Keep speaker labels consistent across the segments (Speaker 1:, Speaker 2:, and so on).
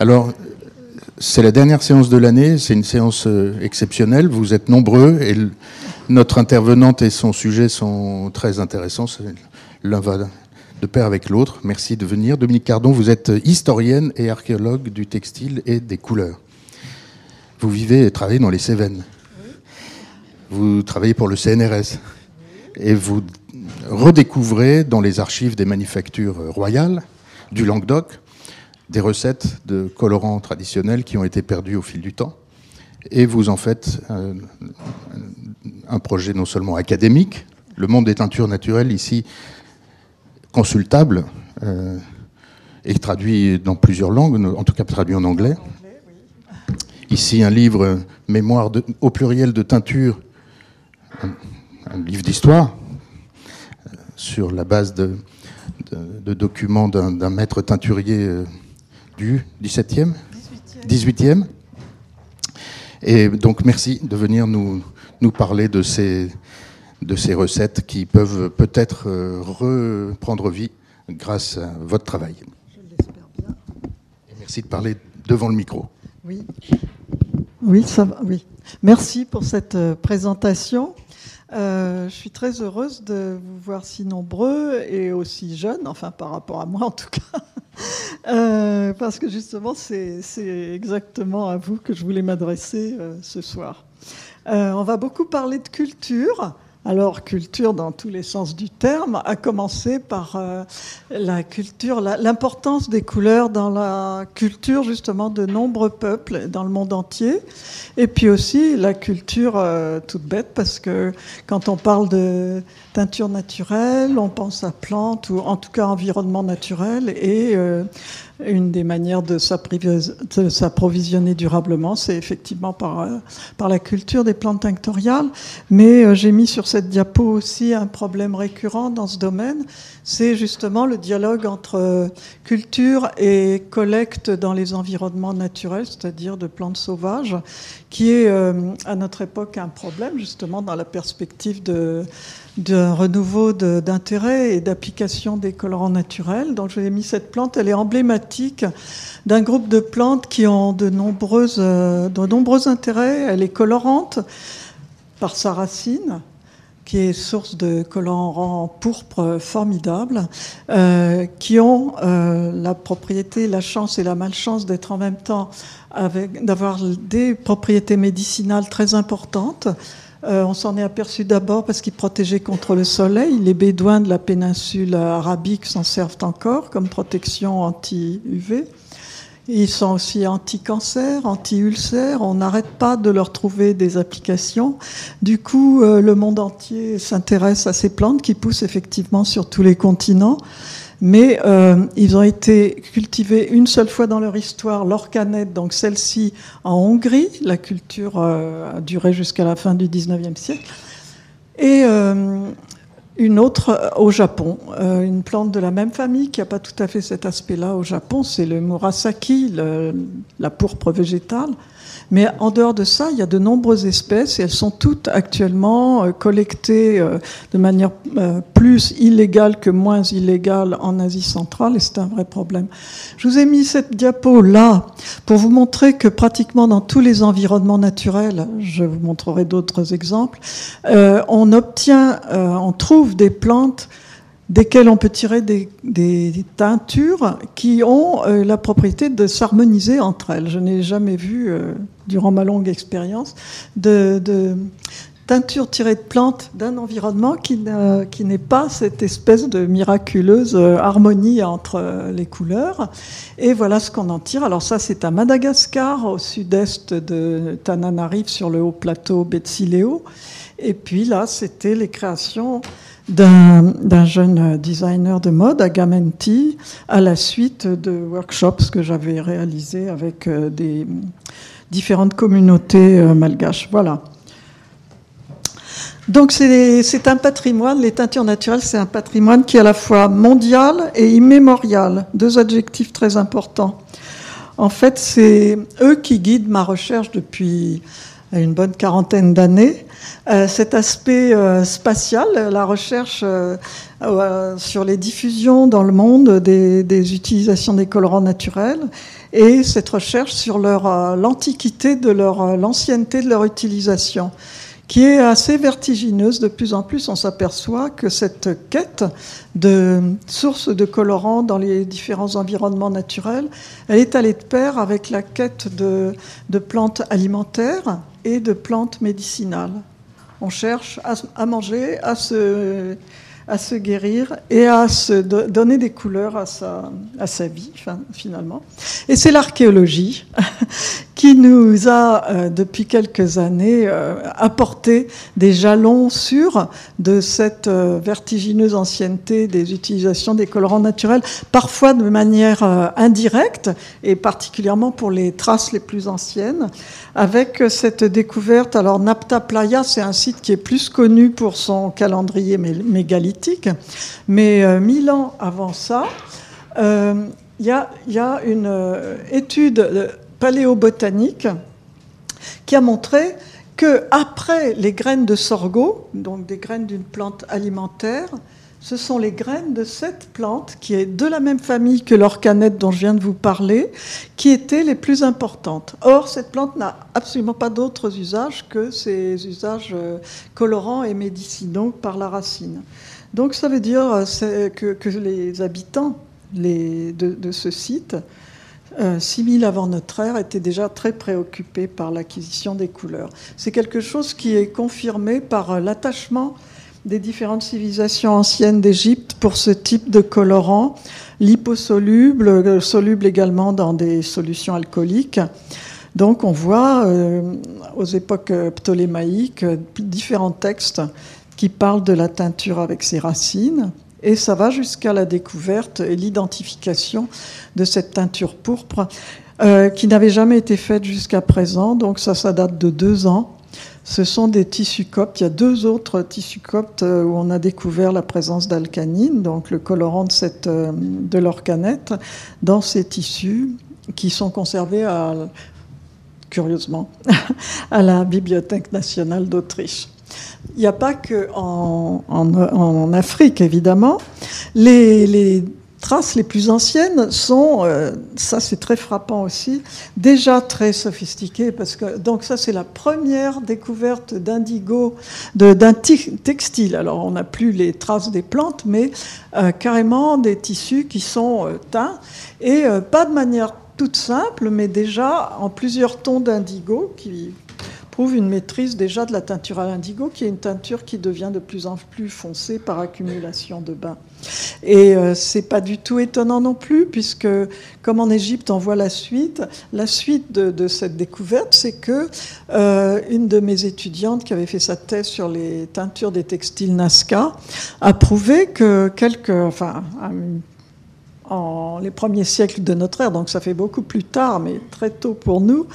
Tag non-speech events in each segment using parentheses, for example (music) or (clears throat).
Speaker 1: Alors, c'est la dernière séance de l'année, c'est une séance euh, exceptionnelle, vous êtes nombreux et notre intervenante et son sujet sont très intéressants. L'un va de pair avec l'autre. Merci de venir. Dominique Cardon, vous êtes historienne et archéologue du textile et des couleurs. Vous vivez et travaillez dans les Cévennes. Vous travaillez pour le CNRS. Et vous redécouvrez dans les archives des manufactures royales du Languedoc des recettes de colorants traditionnels qui ont été perdues au fil du temps. Et vous en faites un, un projet non seulement académique, le monde des teintures naturelles ici consultable euh, et traduit dans plusieurs langues, en tout cas traduit en anglais. Ici un livre mémoire au pluriel de teinture, un, livre d'histoire euh, sur la base de, documents d'un maître teinturier euh, du 17e 18e. Et donc merci de venir nous, nous parler de ces, de ces recettes qui peuvent peut-être euh, reprendre vie grâce à votre travail. Je l'espère bien. merci de parler devant le micro.
Speaker 2: Oui, oui, ça va, oui. Merci pour cette euh, présentation. Euh, je suis très heureuse de vous voir si nombreux et aussi jeunes, enfin par rapport à moi en tout cas, (laughs) parce que justement c'est exactement à vous que je voulais m'adresser ce soir. on va beaucoup parler de culture. Alors, culture dans tous les sens du terme, a commencé par euh, la culture, l'importance des couleurs dans la culture justement de nombreux peuples dans le monde entier. Et puis aussi la culture euh, toute bête, parce que quand on parle de teinture naturelle, on pense à plantes ou en tout cas environnement naturel et euh, une des manières de s'approvisionner durablement, c'est effectivement par, euh, par la culture des plantes tinctoriales. Mais euh, j'ai mis sur cette diapo aussi un problème récurrent dans ce domaine, c'est justement le dialogue entre culture et collecte dans les environnements naturels, c'est-à-dire de plantes sauvages, qui est à notre époque un problème, justement dans la perspective de renouveau d'intérêt et d'application des colorants naturels. Donc je vous ai mis cette plante, elle est emblématique d'un groupe de plantes qui ont de, nombreuses, euh, de nombreux intérêts. Elle est colorante par sa racine, qui est source de colorants pourpre formidables, euh, qui ont euh, la propriété, la chance et la malchance d'être en même temps avec, d'avoir des propriétés médicinales très importantes. Euh, on s'en est aperçu d'abord parce qu'ils protégeaient contre le soleil. Les bédouins de la péninsule arabique s'en servent encore comme protection anti-UV. Ils sont aussi anti-cancer, anti-ulcère. On n'arrête pas de leur trouver des applications. Du coup, euh, le monde entier s'intéresse à ces plantes qui poussent effectivement sur tous les continents mais euh, ils ont été cultivés une seule fois dans leur histoire, l'orcanette, donc celle-ci en Hongrie, la culture euh, a duré jusqu'à la fin du 19e siècle, et euh, une autre au Japon, une plante de la même famille qui n'a pas tout à fait cet aspect-là au Japon, c'est le murasaki, la pourpre végétale, mais en dehors de ça, il y a de nombreuses espèces et elles sont toutes actuellement euh, collectées euh, de manière euh, plus illégale que moins illégale en Asie centrale et c'est un vrai problème. Je vous ai mis cette diapo là pour vous montrer que pratiquement dans tous les environnements naturels, je vous montrerai d'autres exemples, on obtient, on trouve des plantes desquelles on peut tirer des, teintures qui ont euh, la propriété de s'harmoniser entre elles. Je n'ai jamais vu, euh, durant ma longue expérience, de, de teintures tirées de plantes d'un environnement qui, qui n'est pas cette espèce de miraculeuse euh, harmonie entre les couleurs. Et voilà ce qu'on en tire. Alors ça, c'est à Madagascar, au sud-est de Tananarive, sur le haut plateau Betsileo. Et puis là, c'était les créations d'un jeune designer de mode, Agamenti, à la suite de workshops que j'avais réalisés avec euh, des différentes communautés euh, malgaches. Voilà. Donc c'est un patrimoine, les teintures naturelles, c'est un patrimoine qui est à la fois mondial et immémorial, deux adjectifs très importants. En fait, c'est eux qui guident ma recherche depuis une bonne quarantaine d'années. Euh, cet aspect euh, spatial, la recherche euh, sur les diffusions dans le monde des, utilisations des colorants naturels et cette recherche sur l'antiquité de leur l'ancienneté de leur utilisation qui est assez vertigineuse. De plus en plus, on s'aperçoit que cette quête de sources de colorants dans les différents environnements naturels, elle est allée de pair avec la quête de, plantes alimentaires et de plantes médicinales. On cherche à, manger, à se guérir et à se donner des couleurs à sa vie, finalement. Et c'est l'archéologie qui nous a, euh, depuis quelques années, euh, apporté des jalons sûrs de cette euh, vertigineuse ancienneté des utilisations des colorants naturels, parfois de manière indirecte, et particulièrement pour les traces les plus anciennes, avec cette découverte. Alors, Napta Playa, c'est un site qui est plus connu pour son calendrier mégalithique, mais mille ans avant ça, il y, a une étude paléobotanique qui a montré que après les graines de sorgho, donc des graines d'une plante alimentaire, ce sont les graines de cette plante, qui est de la même famille que l'orcanette dont je viens de vous parler, qui étaient les plus importantes. Or, cette plante n'a absolument pas d'autres usages que ses usages euh, colorants et médicinaux par la racine. Donc ça veut dire euh, que, les habitants de, ce site, 6000 euh, avant notre ère, étaient déjà très préoccupés par l'acquisition des couleurs. C'est quelque chose qui est confirmé par l'attachement des différentes civilisations anciennes d'Égypte pour ce type de colorant, liposoluble, soluble également dans des solutions alcooliques. Donc on voit euh, aux époques ptolémaïques différents textes qui parlent de la teinture avec ses racines. Et ça va jusqu'à la découverte et l'identification de cette teinture pourpre euh, qui n'avait jamais été faite jusqu'à présent. Donc ça, ça date de deux ans ce sont des tissus coptes. Il y a deux autres tissus coptes euh, où on a découvert la présence d'alcanine, donc le colorant de, cette, euh, de l'organette, dans ces tissus qui sont conservés curieusement (laughs) à la Bibliothèque nationale d'Autriche. Il n'y a pas que en, Afrique, évidemment. Les, les traces les plus anciennes sont, euh, ça c'est très frappant aussi, déjà très sophistiquées parce que donc ça c'est la première découverte d'indigo d'un textile. Alors on n'a plus les traces des plantes, mais euh, carrément des tissus qui sont euh, teints et pas de manière toute simple, mais déjà en plusieurs tons d'indigo qui une maîtrise déjà de la teinture à l'indigo, qui est une teinture qui devient de plus en plus foncée par accumulation de bains. Et euh, c'est pas du tout étonnant non plus, puisque comme en Égypte, on voit la suite. La suite de, cette découverte, c'est que euh, une de mes étudiantes qui avait fait sa thèse sur les teintures des textiles Nazca a prouvé que quelques, enfin, en les premiers siècles de notre ère, donc ça fait beaucoup plus tard, mais très tôt pour nous,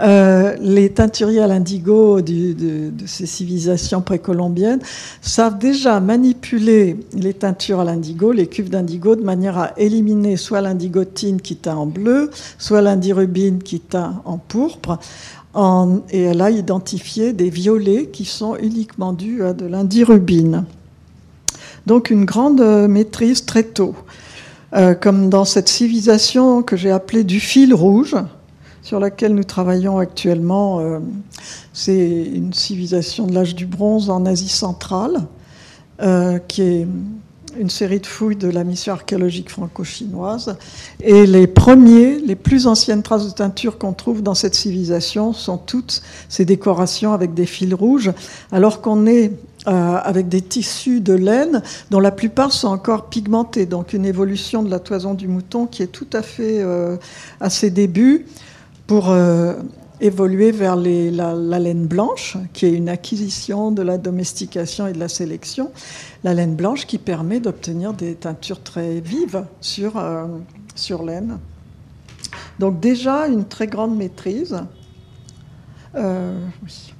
Speaker 2: euh, les teinturiers à l'indigo de, ces civilisations précolombiennes savent déjà manipuler les teintures à l'indigo, les cuves d'indigo, de manière à éliminer soit l'indigotine qui teint en bleu, soit l'indirubine qui teint en pourpre. Et elle a identifié des violets qui sont uniquement dus à de l'indirubine. Donc une grande maîtrise très tôt. Euh, comme dans cette civilisation que j'ai appelée du fil rouge, sur laquelle nous travaillons actuellement. Euh, c'est une civilisation de l'âge du bronze en Asie centrale, euh, qui est une série de fouilles de la mission archéologique franco-chinoise. Et les premiers, les plus anciennes traces de teinture qu'on trouve dans cette civilisation sont toutes ces décorations avec des fils rouges, alors qu'on est euh, avec des tissus de laine dont la plupart sont encore pigmentés. Donc une évolution de la toison du mouton qui est tout à fait euh, à ses débuts pour euh, évoluer vers la, laine blanche, qui est une acquisition de la domestication et de la sélection. La laine blanche qui permet d'obtenir des teintures très vives sur, sur laine. Donc déjà une très grande maîtrise. oui.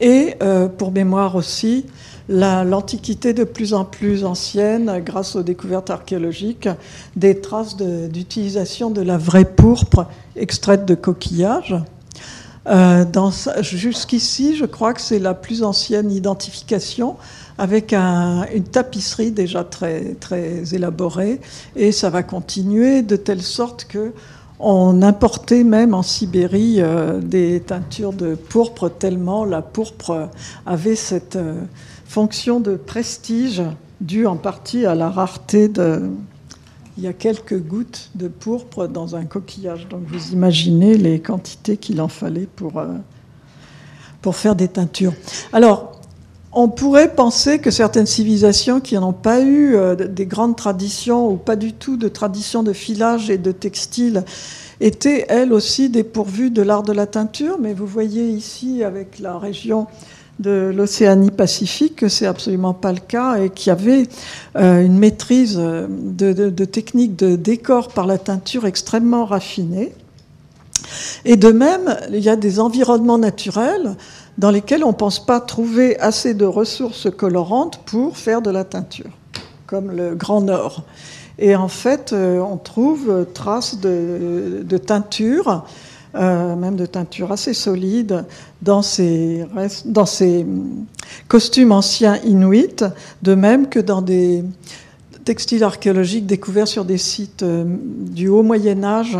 Speaker 2: Et euh, pour mémoire aussi, l'Antiquité de plus en plus ancienne, grâce aux découvertes archéologiques, des traces d'utilisation de, la vraie pourpre extraite de coquillages. Euh, jusqu'ici, je crois que c'est la plus ancienne identification avec une tapisserie déjà très, très élaborée et ça va continuer de telle sorte que on importait même en Sibérie euh, des teintures de pourpre tellement la pourpre avait cette euh, fonction de prestige due en partie à la rareté de... Il y a quelques gouttes de pourpre dans un coquillage. Donc vous imaginez les quantités qu'il en fallait pour, euh, pour faire des teintures. Alors, on pourrait penser que certaines civilisations qui n'ont pas eu euh, des grandes traditions ou pas du tout de tradition de filage et de textile étaient elles aussi dépourvues de l'art de la teinture, mais vous voyez ici avec la région de l'Océanie Pacifique que c'est absolument pas le cas et qu'il y avait euh, une maîtrise de, de techniques de décor par la teinture extrêmement raffinée. Et de même, il y a des environnements naturels dans lesquels on ne pense pas trouver assez de ressources colorantes pour faire de la teinture, comme le Grand Nord. Et en fait, euh, on trouve traces de, teinture, euh, même de teinture assez solide, dans ces, ces costumes anciens inuits, de même que dans des textiles archéologiques découverts sur des sites euh, du haut Moyen Âge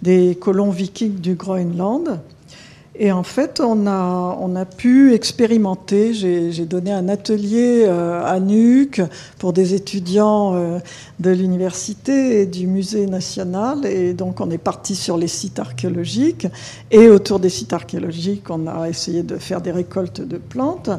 Speaker 2: des colons vikings du Groenland. Et en fait, on a, on a pu expérimenter. J'ai donné un atelier euh, à Nuuk pour des étudiants euh, de l'université et du musée national. Et donc, on est parti sur les sites archéologiques. Et autour des sites archéologiques, on a essayé de faire des récoltes de plantes.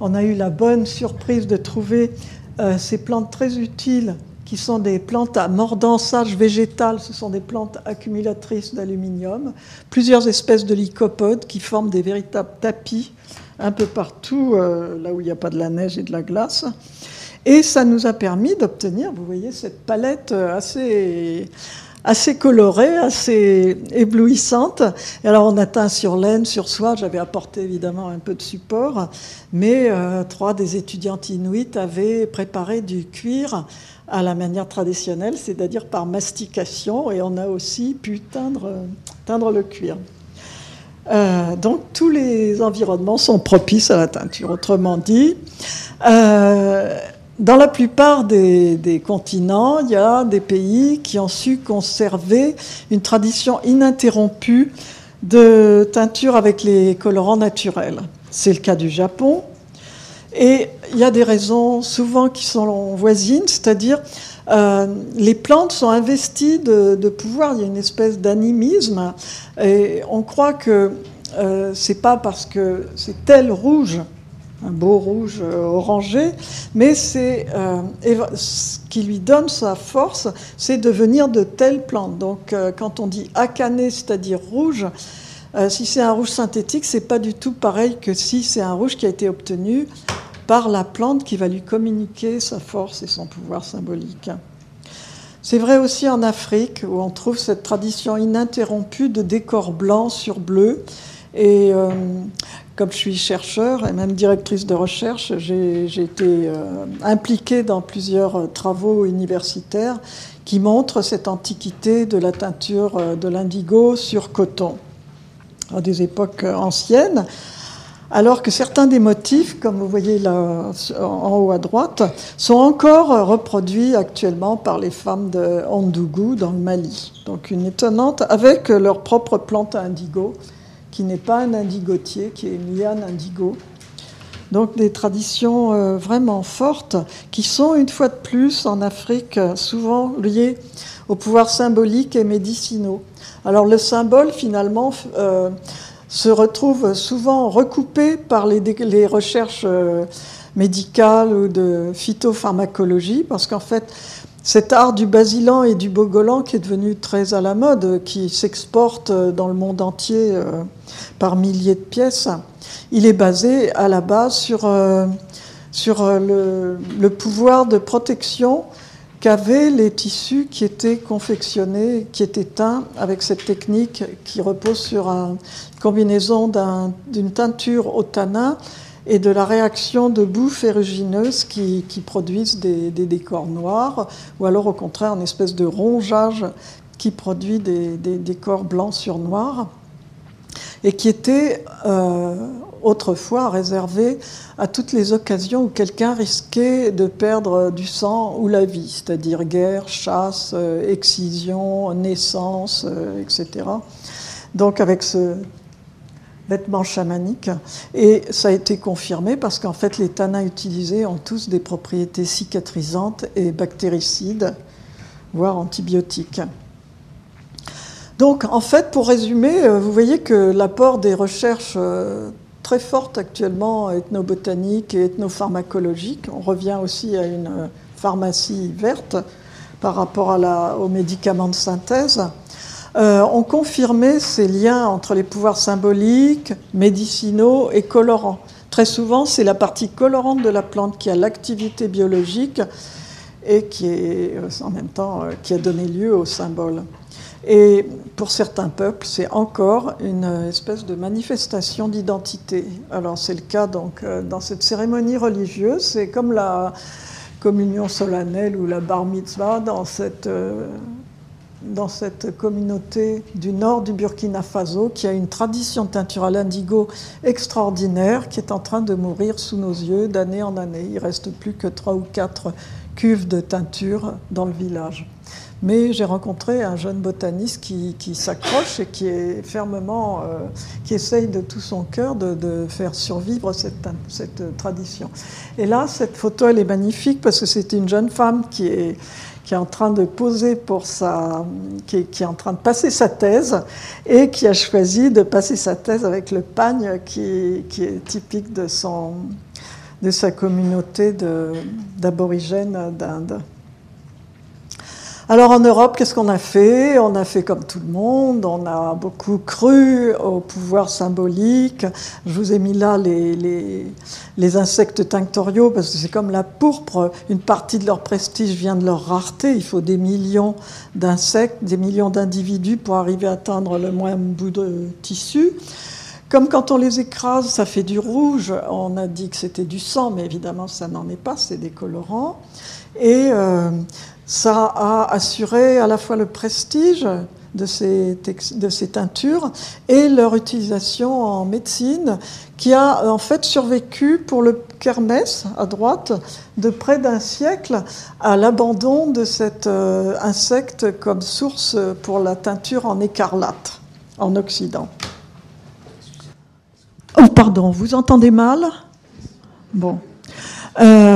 Speaker 2: On a eu la bonne surprise de trouver euh, ces plantes très utiles qui sont des plantes à mordansage végétal, ce sont des plantes accumulatrices d'aluminium, plusieurs espèces de lycopodes qui forment des véritables tapis un peu partout, euh, là où il n'y a pas de la neige et de la glace. Et ça nous a permis d'obtenir, vous voyez, cette palette assez, assez colorée, assez éblouissante. Alors on a teint sur laine, sur soie, j'avais apporté évidemment un peu de support, mais euh, trois des étudiantes inuites avaient préparé du cuir à la manière traditionnelle, c'est-à-dire par mastication, et on a aussi pu teindre, teindre le cuir. Euh, donc tous les environnements sont propices à la teinture. Autrement dit, euh, dans la plupart des, des, continents, il y a des pays qui ont su conserver une tradition ininterrompue de teinture avec les colorants naturels. C'est le cas du Japon, et il y a des raisons souvent qui sont voisines, c'est-à-dire euh, les plantes sont investies de, pouvoir, il y a une espèce d'animisme, et on croit que euh, c'est pas parce que c'est tel rouge, un beau rouge euh, orangé, mais c'est euh, ce qui lui donne sa force, c'est de venir de telle plante. Donc quand on dit acané, c'est-à-dire rouge, si c'est un rouge synthétique, c'est pas du tout pareil que si c'est un rouge qui a été obtenu par la plante qui va lui communiquer sa force et son pouvoir symbolique. C'est vrai aussi en Afrique où on trouve cette tradition ininterrompue de décor blanc sur bleu. Et euh, comme je suis chercheur et même directrice de recherche, j'ai été euh, impliquée dans plusieurs euh, travaux universitaires qui montrent cette antiquité de la teinture de l'indigo sur coton à des époques anciennes alors que certains des motifs, comme vous voyez là en haut à droite, sont encore reproduits actuellement par les femmes de Ondougou dans le Mali. Donc une étonnante, avec leur propre plante indigo, qui n'est pas un indigotier, qui est une liane indigo. Donc des traditions euh, vraiment fortes qui sont une fois de plus en Afrique souvent liées au pouvoir symbolique et médicinaux. Alors le symbole finalement euh, se retrouvent souvent recoupés par les, recherches euh, médicales ou de phytopharmacologie, parce qu'en fait, cet art du basilan et du bogolan qui est devenu très à la mode, qui s'exporte dans le monde entier euh, par milliers de pièces, il est basé à la base sur, euh, sur le, pouvoir de protection qu'avaient les tissus qui étaient confectionnés, qui étaient teints avec cette technique qui repose sur une combinaison d'une teinture au tanin et de la réaction de boue ferrugineuse qui, produisent des, décors noirs, ou alors au contraire une espèce de rongeage qui produit des, des décors blancs sur noir. et qui était euh, autrefois réservé à toutes les occasions où quelqu'un risquait de perdre du sang ou la vie, c'est-à-dire guerre, chasse, euh, excision, naissance, euh, etc. Donc avec ce vêtement chamanique. Et ça a été confirmé parce qu'en fait, les tanins utilisés ont tous des propriétés cicatrisantes et bactéricides, voire antibiotiques. Donc, en fait, pour résumer, euh, vous voyez que l'apport des recherches très fortes actuellement ethnobotaniques et ethnopharmacologiques, on revient aussi à une euh, pharmacie verte par rapport aux médicaments de synthèse, ont confirmé ces liens entre les pouvoirs symboliques, médicinaux et colorants. Très souvent, c'est la partie colorante de la plante qui a l'activité biologique et qui est même temps qui a donné lieu au symbole. Et pour certains peuples, c'est encore une espèce de manifestation d'identité. Alors c'est le cas donc euh, dans cette cérémonie religieuse, c'est comme la communion solennelle ou la bar mitzvah dans cette, euh, dans cette communauté du nord du Burkina Faso qui a une tradition teinturale indigo extraordinaire qui est en train de mourir sous nos yeux d'année en année. Il reste plus que trois ou quatre cuves de teinture dans le village. Mais j'ai rencontré un jeune botaniste qui, s'accroche et qui est fermement, euh, qui essaye de tout son cœur de, faire survivre cette, tradition. Et là, cette photo, elle est magnifique parce que c'est une jeune femme qui est, qui est en train de poser pour sa, qui est, qui est, en train de passer sa thèse et qui a choisi de passer sa thèse avec le pagne qui, qui est typique de son, de sa communauté d'aborigènes d'Inde. Alors en Europe, qu'est-ce qu'on a fait? On a fait comme tout le monde, on a beaucoup cru au pouvoir symbolique. Je vous ai mis là les, les, insectes tinctoriaux parce que c'est comme la pourpre, une partie de leur prestige vient de leur rareté. Il faut des millions d'insectes, des millions d'individus pour arriver à atteindre le moindre bout de tissu. Comme quand on les écrase, ça fait du rouge, on a dit que c'était du sang, mais évidemment ça n'en est pas, c'est des colorants. Et euh, ça a assuré à la fois le prestige de ces, teintures et leur utilisation en médecine qui a en fait survécu pour le Kermès à droite de près d'un siècle à l'abandon de cet euh, insecte comme source pour la teinture en écarlate en Occident. Oh pardon, vous entendez mal? Bon. Euh,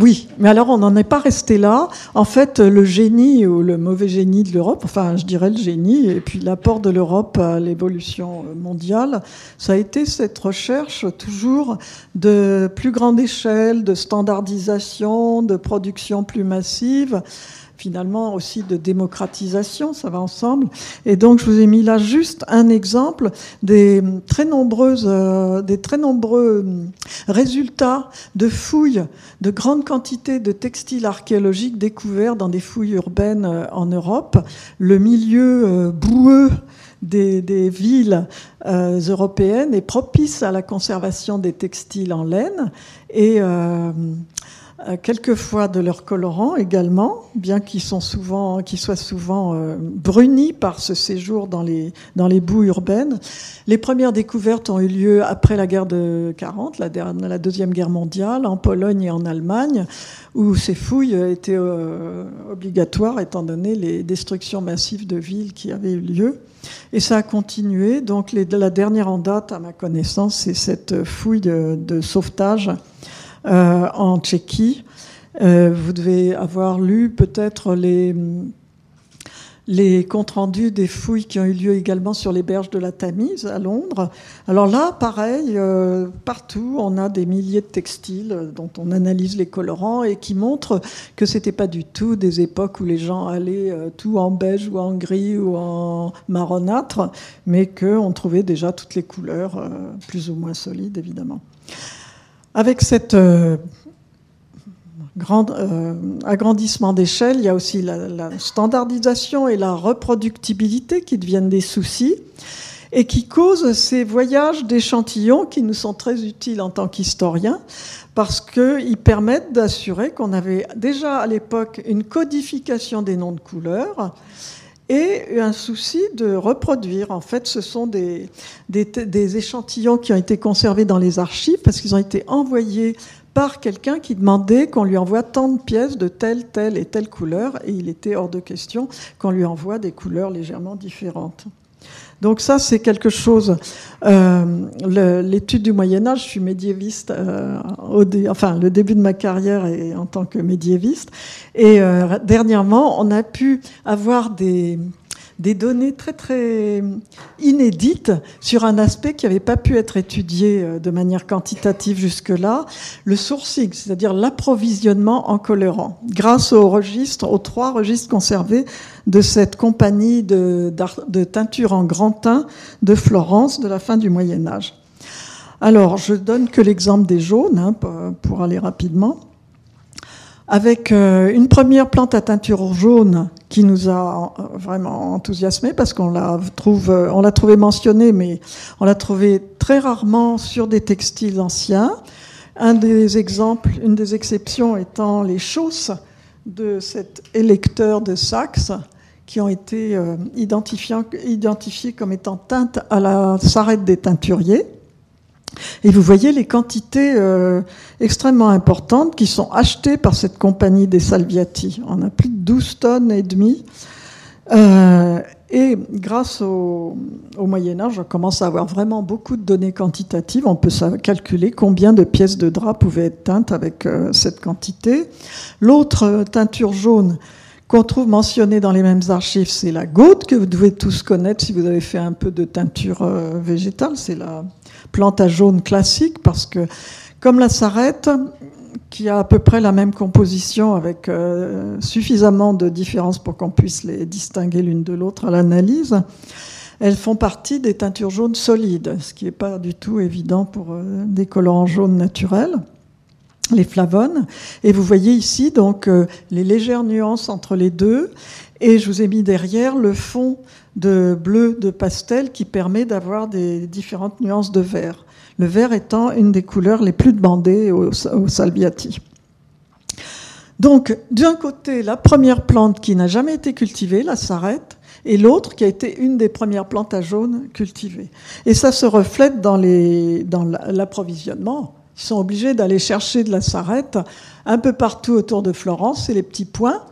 Speaker 2: oui, mais alors on n'en est pas resté là. En fait, le génie ou le mauvais génie de l'Europe, enfin je dirais le génie, et puis l'apport de l'Europe à l'évolution mondiale, ça a été cette recherche toujours de plus grande échelle, de standardisation, de production plus massive finalement aussi de démocratisation, ça va ensemble. Et donc je vous ai mis là juste un exemple des très nombreuses, euh, des très nombreux résultats de fouilles de grandes quantités de textiles archéologiques découverts dans des fouilles urbaines euh, en Europe. Le milieu euh, boueux des, villes européennes est propice à la conservation des textiles en laine et euh, quelquefois de leurs colorants également, bien qu'ils soient souvent, euh, brunis par ce séjour dans les, dans les boues urbaines. Les premières découvertes ont eu lieu après la guerre de 40, la, deuxième guerre mondiale, en Pologne et en Allemagne, où ces fouilles étaient euh, obligatoires étant donné les destructions massives de villes qui avaient eu lieu. Et ça a continué. Donc la dernière en date, à ma connaissance, c'est cette fouille de, sauvetage euh, en Tchéquie. Euh, vous devez avoir lu peut-être les, les comptes rendus des fouilles qui ont eu lieu également sur les berges de la Tamise à Londres. Alors là, pareil, euh, partout, on a des milliers de textiles dont on analyse les colorants et qui montrent que c'était pas du tout des époques où les gens allaient tout en beige ou en gris ou en marronâtre, mais qu'on trouvait déjà toutes les couleurs, plus ou moins solides évidemment. Avec cet euh, euh, agrandissement d'échelle, il y a aussi la, standardisation et la reproductibilité qui deviennent des soucis et qui causent ces voyages d'échantillons qui nous sont très utiles en tant qu'historiens parce qu'ils permettent d'assurer qu'on avait déjà à l'époque une codification des noms de couleurs et un souci de reproduire. En fait, ce sont des, des, échantillons qui ont été conservés dans les archives parce qu'ils ont été envoyés par quelqu'un qui demandait qu'on lui envoie tant de pièces de telle, telle et telle couleur, et il était hors de question qu'on lui envoie des couleurs légèrement différentes. Donc ça, c'est quelque chose. Euh, l'étude du Moyen Âge, je suis médiéviste, euh, enfin le début de ma carrière est en tant que médiéviste. Et euh, dernièrement, on a pu avoir des, des données très très inédites sur un aspect qui n'avait pas pu être étudié euh, de manière quantitative jusque-là, le sourcing, c'est-à-dire l'approvisionnement en colorant, grâce aux registres, aux trois registres conservés de cette compagnie de, teinture en grand teint de Florence de la fin du Moyen Âge. Alors, je donne que l'exemple des jaunes, hein, pour aller rapidement avec euh, une première plante à teinture jaune qui nous a euh, vraiment enthousiasmé parce qu'on la trouve, euh, on l'a trouvé mentionnée, mais on l'a trouvée très rarement sur des textiles anciens. Un des exemples, une des exceptions étant les chausses de cet électeur de Saxe qui ont été identifiées comme étant teintes à la sarrette des teinturiers. Et vous voyez les quantités euh, extrêmement importantes qui sont achetées par cette compagnie des Salviati. On a plus de 12 tonnes et demie. Euh, et grâce au, Moyen Âge, on commence à avoir vraiment beaucoup de données quantitatives. On peut calculer combien de pièces de drap pouvaient être teintes avec euh, cette quantité. L'autre teinture jaune qu'on trouve mentionnée dans les mêmes archives, c'est la goutte que vous devez tous connaître si vous avez fait un peu de teinture végétale. C'est la plante à jaune classique parce que comme la sarrette, qui a à peu près la même composition avec euh, suffisamment de différences pour qu'on puisse les distinguer l'une de l'autre à l'analyse, elles font partie des teintures jaunes solides, ce qui n'est pas du tout évident pour euh, des colorants jaunes naturels les flavones. Et vous voyez ici donc euh, les légères nuances entre les deux. Et je vous ai mis derrière le fond de bleu de pastel qui permet d'avoir des différentes nuances de vert. Le vert étant une des couleurs les plus demandées au, salviati. Donc, d'un côté, la première plante qui n'a jamais été cultivée, la sarrête, et l'autre qui a été une des premières plantes à jaune cultivées. Et ça se reflète dans l'approvisionnement. Ils sont obligés d'aller chercher de la sarrette un peu partout autour de Florence, c'est les petits points.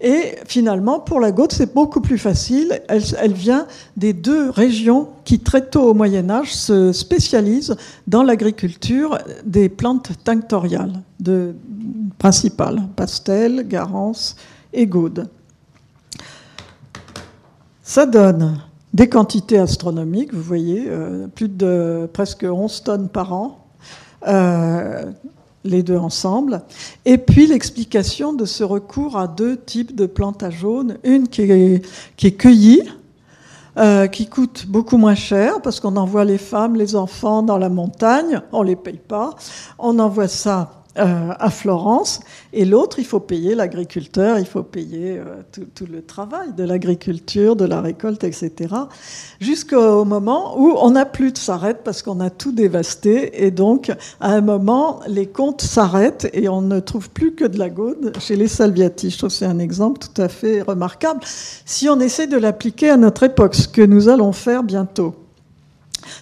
Speaker 2: Et finalement, pour la goutte, c'est beaucoup plus facile. Elle, vient des deux régions qui, très tôt au Moyen Âge, se spécialisent dans l'agriculture des plantes tinctoriales principales, pastel, garance et gaude. Ça donne des quantités astronomiques, vous voyez, euh, plus de presque 11 tonnes par an. Euh, les deux ensemble. Et puis l'explication de ce recours à deux types de plantes à. Une qui est, cueillie, euh, qui coûte beaucoup moins cher parce qu'on envoie les femmes, les enfants dans la montagne, on les paye pas. On envoie ça euh, à Florence, et l'autre, il faut payer l'agriculteur, il faut payer euh, tout, le travail de l'agriculture, de la récolte, etc. Jusqu'au moment où on n'a plus de s'arrête parce qu'on a tout dévasté, et donc à un moment, les comptes s'arrêtent et on ne trouve plus que de la gaude chez les Salviati. Je trouve que c'est un exemple tout à fait remarquable si on essaie de l'appliquer à notre époque, ce que nous allons faire bientôt.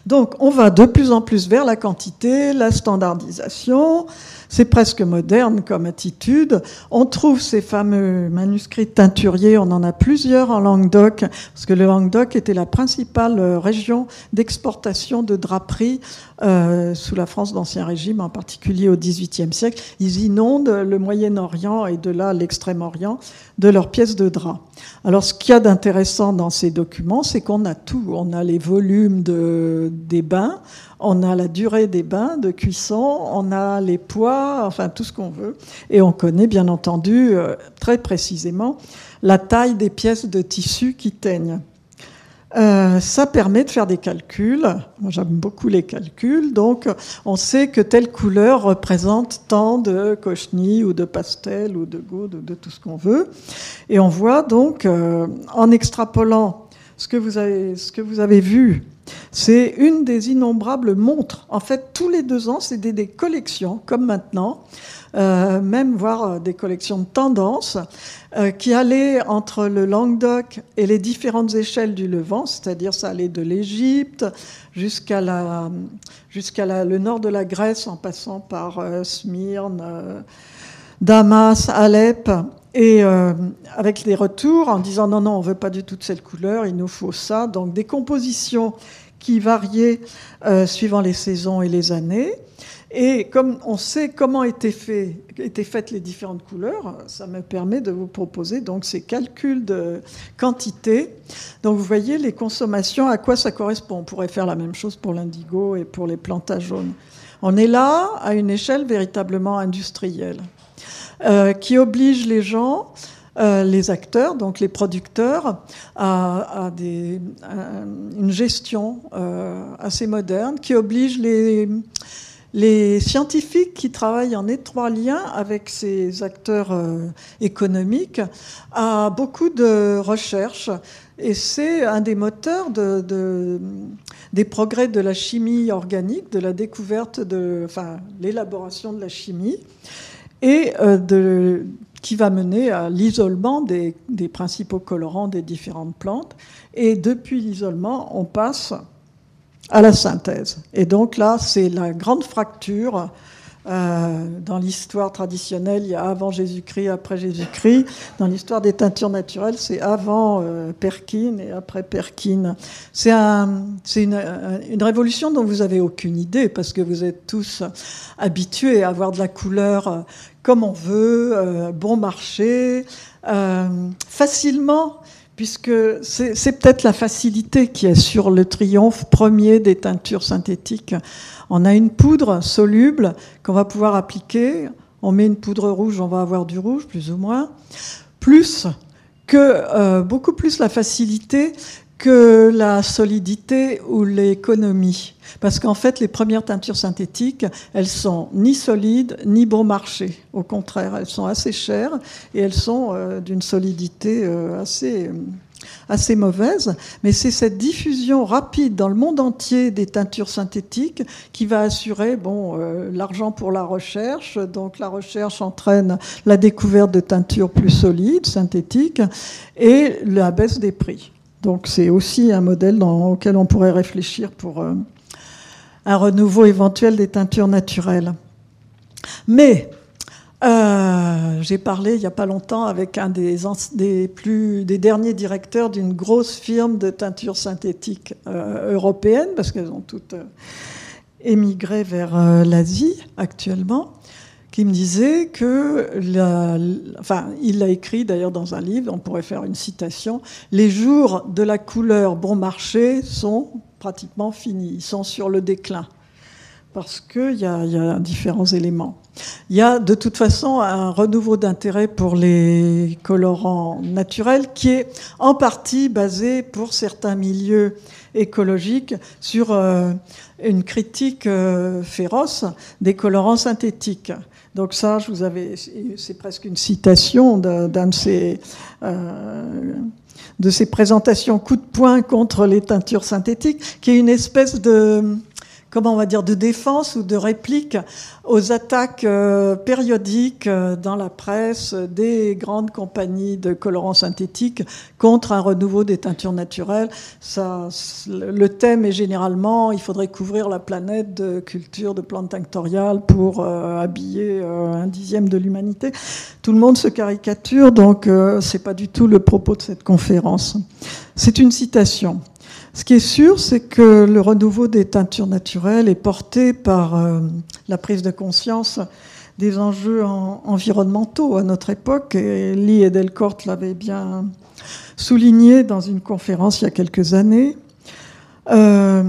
Speaker 2: Donc on va de plus en plus vers la quantité, la standardisation, c'est presque moderne comme attitude. On trouve ces fameux manuscrits teinturiers, on en a plusieurs en Languedoc, parce que le Languedoc était la principale euh, région d'exportation de draperie euh, sous la France d'Ancien Régime, en particulier au XVIIIe siècle. Ils inondent le Moyen-Orient et de là l'Extrême-Orient de leurs pièces de drap. Alors ce qu'il y a d'intéressant dans ces documents, c'est qu'on a tout. On a les volumes de, des bains, on a la durée des bains de cuisson, on a les poids, enfin tout ce qu'on veut. Et on connaît bien entendu euh, très précisément la taille des pièces de tissu qui teignent. Euh, ça permet de faire des calculs. Moi, j'aime beaucoup les calculs. Donc, on sait que telle couleur représente tant de cochenille ou de pastel ou de goude ou de tout ce qu'on veut. Et on voit donc, euh, en extrapolant ce que vous avez, vu, c'est une des innombrables montres. En fait, tous les deux ans, c'est des, collections, comme maintenant, euh, même voire des collections de tendances, euh, qui allaient entre le Languedoc et les différentes échelles du Levant, c'est-à-dire ça allait de l'Égypte jusqu'à la, jusqu'à le nord de la Grèce, en passant par euh, Smyrne, Damas, Alep, et euh, avec des retours en disant non, non, on veut pas du tout de cette couleur, il nous faut ça. Donc des compositions qui variaient euh, suivant les saisons et les années. Et comme on sait comment étaient, fait, étaient faites les différentes couleurs, ça me permet de vous proposer donc ces calculs de quantité. Donc vous voyez les consommations, à quoi ça correspond. On pourrait faire la même chose pour l'indigo et pour les plantas jaunes. On est là à une échelle véritablement industrielle. Euh, qui oblige les gens, euh, les acteurs, donc les producteurs, à, une gestion euh, assez moderne, qui oblige les, scientifiques qui travaillent en étroit lien avec ces acteurs économiques à beaucoup de recherches. Et c'est un des moteurs de, des progrès de la chimie organique, de la découverte enfin, l'élaboration de la chimie et euh, qui va mener à l'isolement des, principaux colorants des différentes plantes. Et depuis l'isolement, on passe à la synthèse. Et donc là, c'est la grande fracture euh, dans l'histoire traditionnelle, il y a avant Jésus-Christ, après Jésus-Christ. Dans l'histoire des teintures naturelles, c'est avant euh, Perkin et après Perkin. C'est un, une, une, révolution dont vous avez aucune idée parce que vous êtes tous habitués à avoir de la couleur euh, comme on veut, bon marché, facilement puisque c'est peut-être la facilité qui est le triomphe premier des teintures synthétiques. On a une poudre soluble qu'on va pouvoir appliquer. On met une poudre rouge, on va avoir du rouge, plus ou moins. Plus que, euh, beaucoup plus la facilité que la solidité ou l'économie. Parce qu'en fait, les premières teintures synthétiques, elles sont ni solides ni bon marché. Au contraire, elles sont assez chères et elles sont euh, d'une solidité euh, assez assez mauvaise, mais c'est cette diffusion rapide dans le monde entier des teintures synthétiques qui va assurer bon, euh, l'argent pour la recherche. Donc la recherche entraîne la découverte de teintures plus solides, synthétiques, et la baisse des prix. Donc c'est aussi un modèle auquel on pourrait réfléchir pour euh, un renouveau éventuel des teintures naturelles. Mais euh, j'ai parlé il n'y a pas longtemps avec un des, plus, des derniers directeurs d'une grosse firme de teinture synthétique euh, européenne, parce qu'elles ont toutes euh, émigré vers l'Asie actuellement, qui me disait que, enfin, il l'a écrit d'ailleurs dans un livre, on pourrait faire une citation, les jours de la couleur bon marché sont pratiquement finis, ils sont sur le déclin parce qu'il y, a différents éléments. Il y a de toute façon un renouveau d'intérêt pour les colorants naturels qui est en partie basé pour certains milieux écologiques sur euh, une critique euh, féroce des colorants synthétiques. Donc ça, je vous avais, c'est presque une citation d'un de ces euh, de ces présentations coup de poing contre les teintures synthétiques, qui est une espèce de comment on va dire, de défense ou de réplique aux attaques euh, périodiques euh, dans la presse des grandes compagnies de colorants synthétiques contre un renouveau des teintures naturelles. Ça, le thème est généralement, il faudrait couvrir la planète de culture de plantes tinctoriales pour euh, habiller un dixième de l'humanité. Tout le monde se caricature, donc c'est pas du tout le propos de cette conférence. C'est une citation. Ce qui est sûr, c'est que le renouveau des teintures naturelles est porté par euh, la prise de conscience des enjeux environnementaux à notre époque. Et Lee et Delcourt l'avaient bien souligné dans une conférence il y a quelques années. Euh,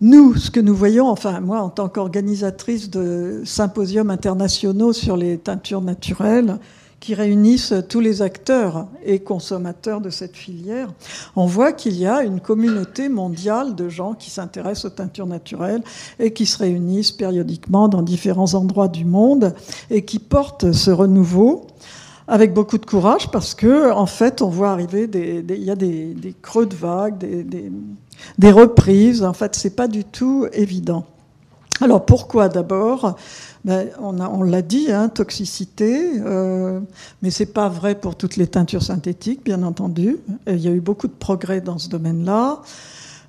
Speaker 2: nous, ce que nous voyons, enfin moi en tant qu'organisatrice de symposiums internationaux sur les teintures naturelles, qui réunissent tous les acteurs et consommateurs de cette filière, on voit qu'il y a une communauté mondiale de gens qui s'intéressent aux teintures naturelles et qui se réunissent périodiquement dans différents endroits du monde et qui portent ce renouveau avec beaucoup de courage parce que en fait on voit arriver des, il y a des, creux de vagues, des, des reprises. En fait, c'est pas du tout évident. Alors pourquoi d'abord? Ben, On l'a dit, hein, toxicité, euh, mais c'est pas vrai pour toutes les teintures synthétiques, bien entendu. Il y a eu beaucoup de progrès dans ce domaine-là.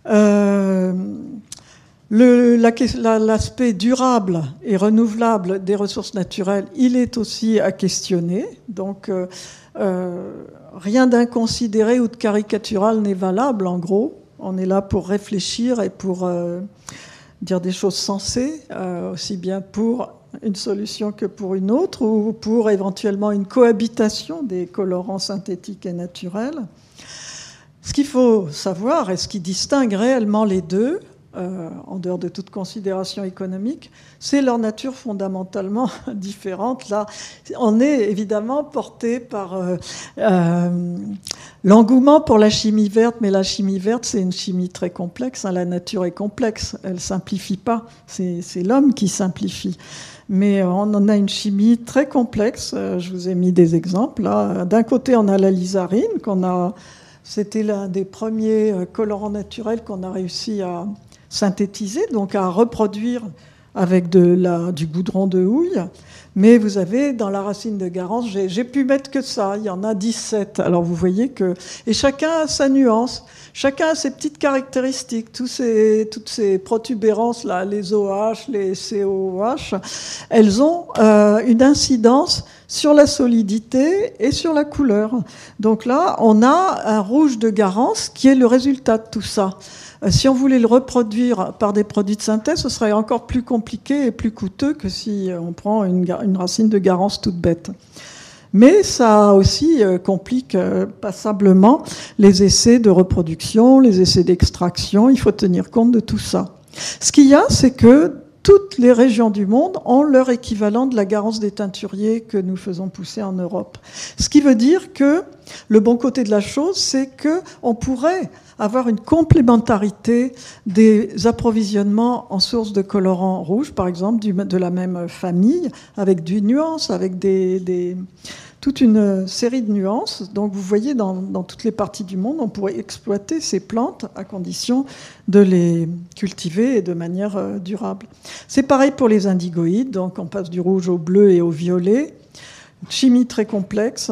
Speaker 2: Euh, L'aspect durable et renouvelable des ressources naturelles, il est aussi à questionner. Donc, euh, euh, rien d'inconsidéré ou de caricatural n'est valable, en gros. On est là pour réfléchir et pour dire des choses sensées, aussi bien pour une solution que pour une autre, ou pour éventuellement une cohabitation des colorants synthétiques et naturels. Ce qu'il faut savoir et ce qui distingue réellement les deux, euh, en dehors de toute considération économique, c'est leur nature fondamentalement (laughs) différente. Là, on est évidemment porté par euh, euh, l'engouement pour la chimie verte, mais la chimie verte, c'est une chimie très complexe. Hein. La nature est complexe, elle simplifie pas. C'est l'homme qui simplifie. Mais on en a une chimie très complexe. Je vous ai mis des exemples. D'un côté, on a la lysarine, qu'on a c'était l'un des premiers colorants naturels qu'on a réussi à, synthétiser, donc à reproduire avec du goudron de houille. Mais vous avez dans la racine de Garance, j'ai pu mettre que ça, il y en a 17. Alors vous voyez que. Et chacun a sa nuance, chacun a ses petites caractéristiques. Toutes ces protubérances, là, les OH, les COH, elles ont euh, une incidence sur la solidité et sur la couleur. Donc là, on a un rouge de Garance qui est le résultat de tout ça. Euh, si on voulait le reproduire par des produits de synthèse, ce serait encore plus compliqué et plus coûteux que si euh, on prend une, racine de garance toute bête. Mais ça aussi euh, complique passablement les essais de reproduction, les essais d'extraction. Il faut tenir compte de tout ça. Ce qu'il y a, c'est que toutes les régions du monde ont leur équivalent de la garance des teinturiers que nous faisons pousser en Europe. Ce qui veut dire que le bon côté de la chose, c'est que on pourrait avoir une complémentarité des approvisionnements en sources de colorants rouges, par exemple, de la même famille, avec du nuance, avec des, toute une série de nuances. Donc vous voyez, dans, toutes les parties du monde, on pourrait exploiter ces plantes à condition de les cultiver de manière euh, durable. C'est pareil pour les indigoïdes, donc on passe du rouge au bleu et au violet. chimie très complexe,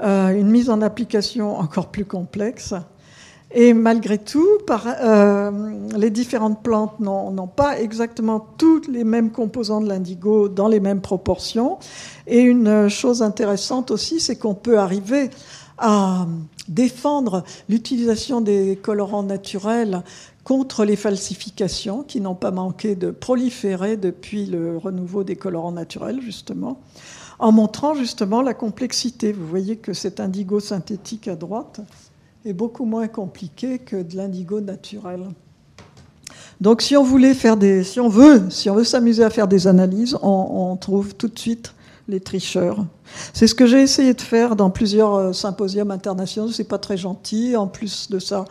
Speaker 2: euh, une mise en application encore plus complexe. Et malgré tout, euh, les différentes plantes n'ont pas exactement tous les mêmes composants de l'indigo dans les mêmes proportions. Et une chose intéressante aussi, c'est qu'on peut arriver à défendre l'utilisation des colorants naturels contre les falsifications qui n'ont pas manqué de proliférer depuis le renouveau des colorants naturels, justement, en montrant justement la complexité. Vous voyez que cet indigo synthétique à droite, est beaucoup moins compliqué que de l'indigo naturel. Donc si on voulait faire des, si on veut, si on veut s'amuser à faire des analyses, on, trouve tout de suite les tricheurs. C'est ce que j'ai essayé de faire dans plusieurs euh, symposiums internationaux. C'est pas très gentil. En plus de ça,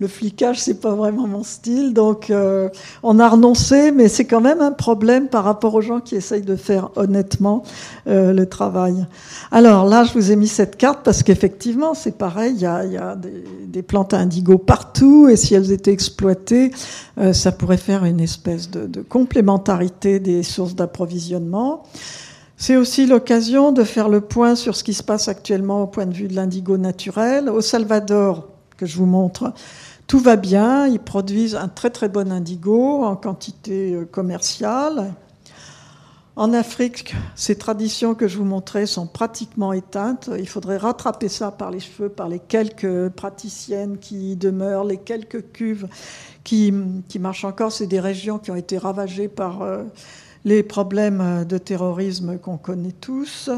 Speaker 2: le flicage, c'est pas vraiment mon style, donc euh, on a renoncé, mais c'est quand même un problème par rapport aux gens qui essayent de faire honnêtement euh, le travail. Alors là, je vous ai mis cette carte parce qu'effectivement, c'est pareil, il y a, des, plantes à indigo partout, et si elles étaient exploitées, euh, ça pourrait faire une espèce de complémentarité des sources d'approvisionnement. C'est aussi l'occasion de faire le point sur ce qui se passe actuellement au point de vue de l'indigo naturel. Au Salvador, que je vous montre. Tout va bien, ils produisent un très très bon indigo en quantité euh, commerciale. En Afrique, ces traditions que je vous montrais sont pratiquement éteintes. Il faudrait rattraper ça par les cheveux, par les quelques praticiennes qui demeurent, les quelques cuves qui, marchent encore. C'est des régions qui ont été ravagées par euh, les problèmes de terrorisme qu'on connaît tous.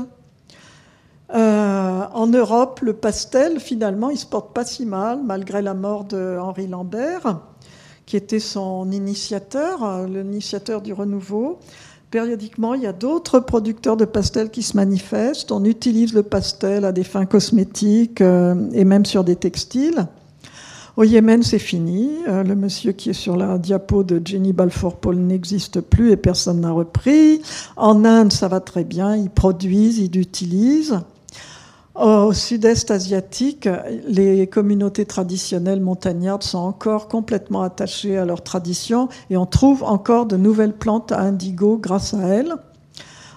Speaker 2: Euh, en Europe, le pastel, finalement, il se porte pas si mal, malgré la mort de Henri Lambert, qui était son initiateur, euh, l'initiateur du renouveau. Périodiquement, il y a d'autres producteurs de pastel qui se manifestent. On utilise le pastel à des fins cosmétiques euh, et même sur des textiles. Au Yémen, c'est fini. Le monsieur qui est sur la diapo de Jenny Balfour-Paul n'existe plus et personne n'a repris. En Inde, ça va très bien. Ils produisent, ils utilisent. Au sud-est asiatique, les communautés traditionnelles montagnardes sont encore complètement attachées à leurs traditions et on trouve encore de nouvelles plantes à indigo grâce à elles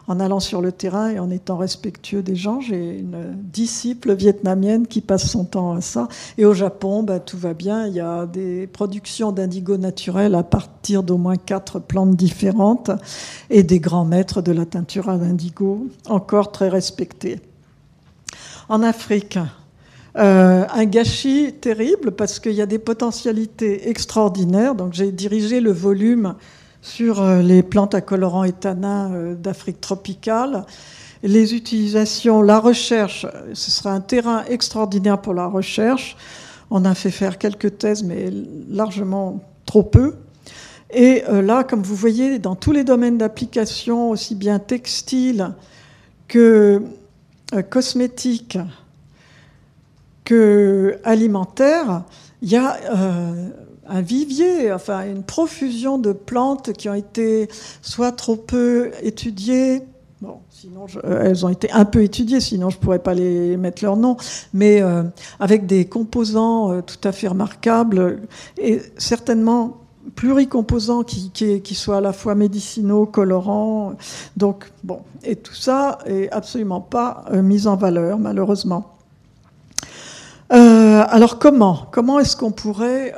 Speaker 2: en allant sur le terrain et en étant respectueux des gens. J'ai une disciple vietnamienne qui passe son temps à ça. Et au Japon, bah, tout va bien. Il y a des productions d'indigo naturel à partir d'au moins quatre plantes différentes et des grands maîtres de la teinture à l'indigo, encore très respectés. En Afrique, euh, un gâchis terrible parce qu'il y a des potentialités extraordinaires. Donc j'ai dirigé le volume sur euh, les plantes à colorant éthanins euh, d'Afrique tropicale. Les utilisations, la recherche, ce sera un terrain extraordinaire pour la recherche. On a fait faire quelques thèses, mais largement trop peu. Et là, comme vous voyez, dans tous les domaines d'application, aussi bien textile que cosmétique que alimentaire, il y a un vivier, enfin une profusion de plantes qui ont été soit trop peu étudiées, bon, sinon euh, elles ont été un peu étudiées, sinon je pourrais pas les mettre leur nom, mais euh, avec des composants euh, tout à fait remarquables et certainement pluricomposants qui, qui, soient à la fois médicinaux, colorants. Donc, bon, et tout ça est absolument pas mis en valeur, malheureusement. alors comment Comment est-ce qu'on pourrait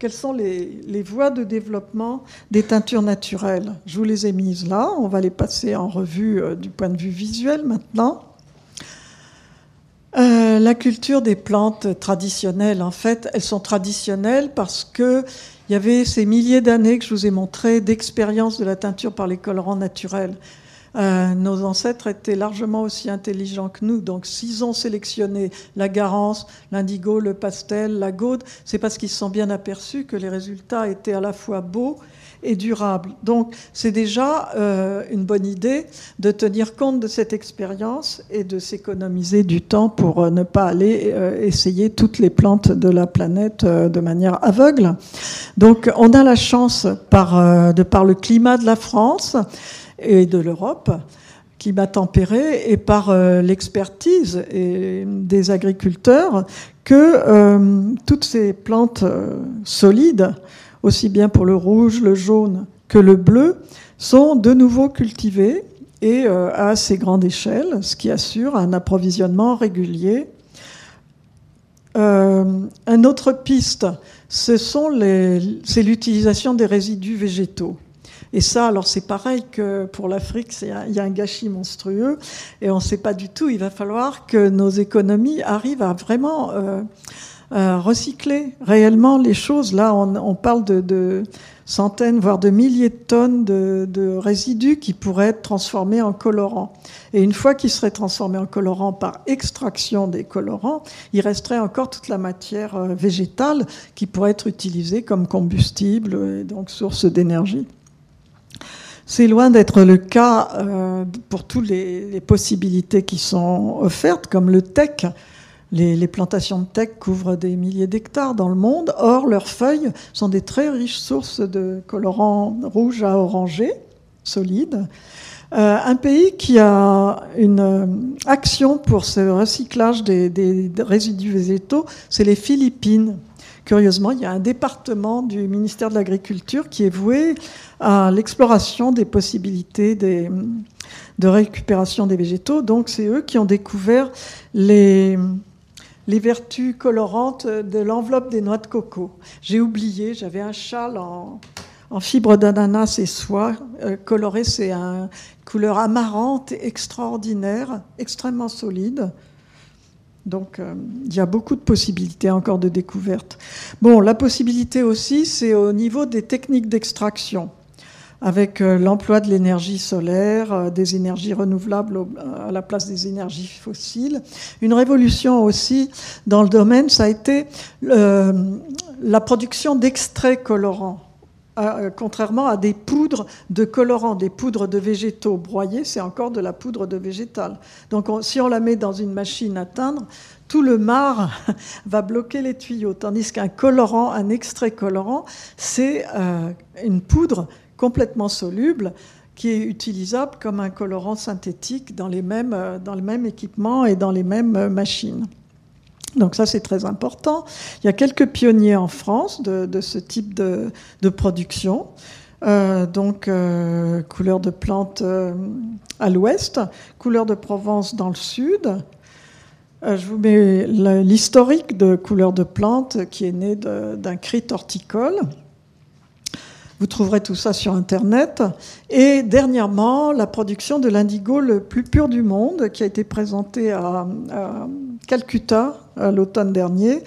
Speaker 2: quelles sont les, voies de développement des teintures naturelles? Je vous les ai mises là, on va les passer en revue euh, du point de vue visuel maintenant. Euh, la culture des plantes traditionnelles, en fait, elles sont traditionnelles parce que il y avait ces milliers d'années que je vous ai montré d'expérience de la teinture par les colorants naturels. Euh, nos ancêtres étaient largement aussi intelligents que nous. Donc, s'ils ont sélectionné la garance, l'indigo, le pastel, la gaude, c'est parce qu'ils se sont bien aperçus que les résultats étaient à la fois beaux et durables. Donc, c'est déjà euh, une bonne idée de tenir compte de cette expérience et de s'économiser du temps pour euh, ne pas aller essayer toutes les plantes de la planète de manière aveugle. Donc, on a la chance, par, de par le climat de la France, et de l'Europe qui m'a tempéré et par euh, l'expertise des agriculteurs que euh, toutes ces plantes euh, solides, aussi bien pour le rouge, le jaune que le bleu, sont de nouveau cultivées et à assez grande échelle, ce qui assure un approvisionnement régulier. une autre piste, c'est l'utilisation des résidus végétaux. Et ça, alors c'est pareil que pour l'Afrique, il y a un gâchis monstrueux et on ne sait pas du tout. Il va falloir que nos économies arrivent à vraiment euh, recycler réellement les choses. Là, on, parle de, centaines, voire de milliers de tonnes de, résidus qui pourraient être transformés en colorants. Et une fois qu'ils seraient transformés en colorants par extraction des colorants, il resterait encore toute la matière euh, végétale qui pourrait être utilisée comme combustible et donc source d'énergie. C'est loin d'être le cas euh, pour toutes les, possibilités qui sont offertes, comme le tech. Les, plantations de tech couvrent des milliers d'hectares dans le monde. Or, leurs feuilles sont des très riches sources de colorants rouges à orangés, solides. Euh, un pays qui a une euh, action pour ce recyclage des résidus végétaux, c'est les Philippines. Curieusement, il y a un département du ministère de l'Agriculture qui est voué à l'exploration des possibilités de récupération des végétaux. Donc, c'est eux qui ont découvert les, vertus colorantes de l'enveloppe des noix de coco. J'ai oublié, j'avais un châle en, fibre d'ananas et soie euh, coloré. C'est une couleur amarante, extraordinaire, extrêmement solide. Donc euh, il y a beaucoup de possibilités encore de découverte. Bon, la possibilité aussi, c'est au niveau des techniques d'extraction, avec euh, l'emploi de l'énergie solaire, euh, des énergies renouvelables à la place des énergies fossiles. Une révolution aussi dans le domaine, ça a été la production d'extraits colorants contrairement à des poudres de colorants, des poudres de végétaux broyés, c'est encore de la poudre de végétal. Donc si on la met dans une machine à teindre, tout le marc (laughs) va bloquer les tuyaux, tandis qu'un colorant, un extrait colorant, c'est euh, une poudre complètement soluble qui est utilisable comme un colorant synthétique dans, les mêmes, euh, dans le même équipement et dans les mêmes euh, machines. Donc ça, c'est très important. Il y a quelques pionniers en France de, ce type de, production. Euh, donc, couleur de plante à l'ouest, couleur de Provence dans le sud. je vous mets l'historique de couleur de plante qui est né d'un cri horticole. Vous trouverez tout ça sur Internet. Et dernièrement, la production de l'indigo le plus pur du monde, qui a été présenté à, Calcutta l'automne dernier,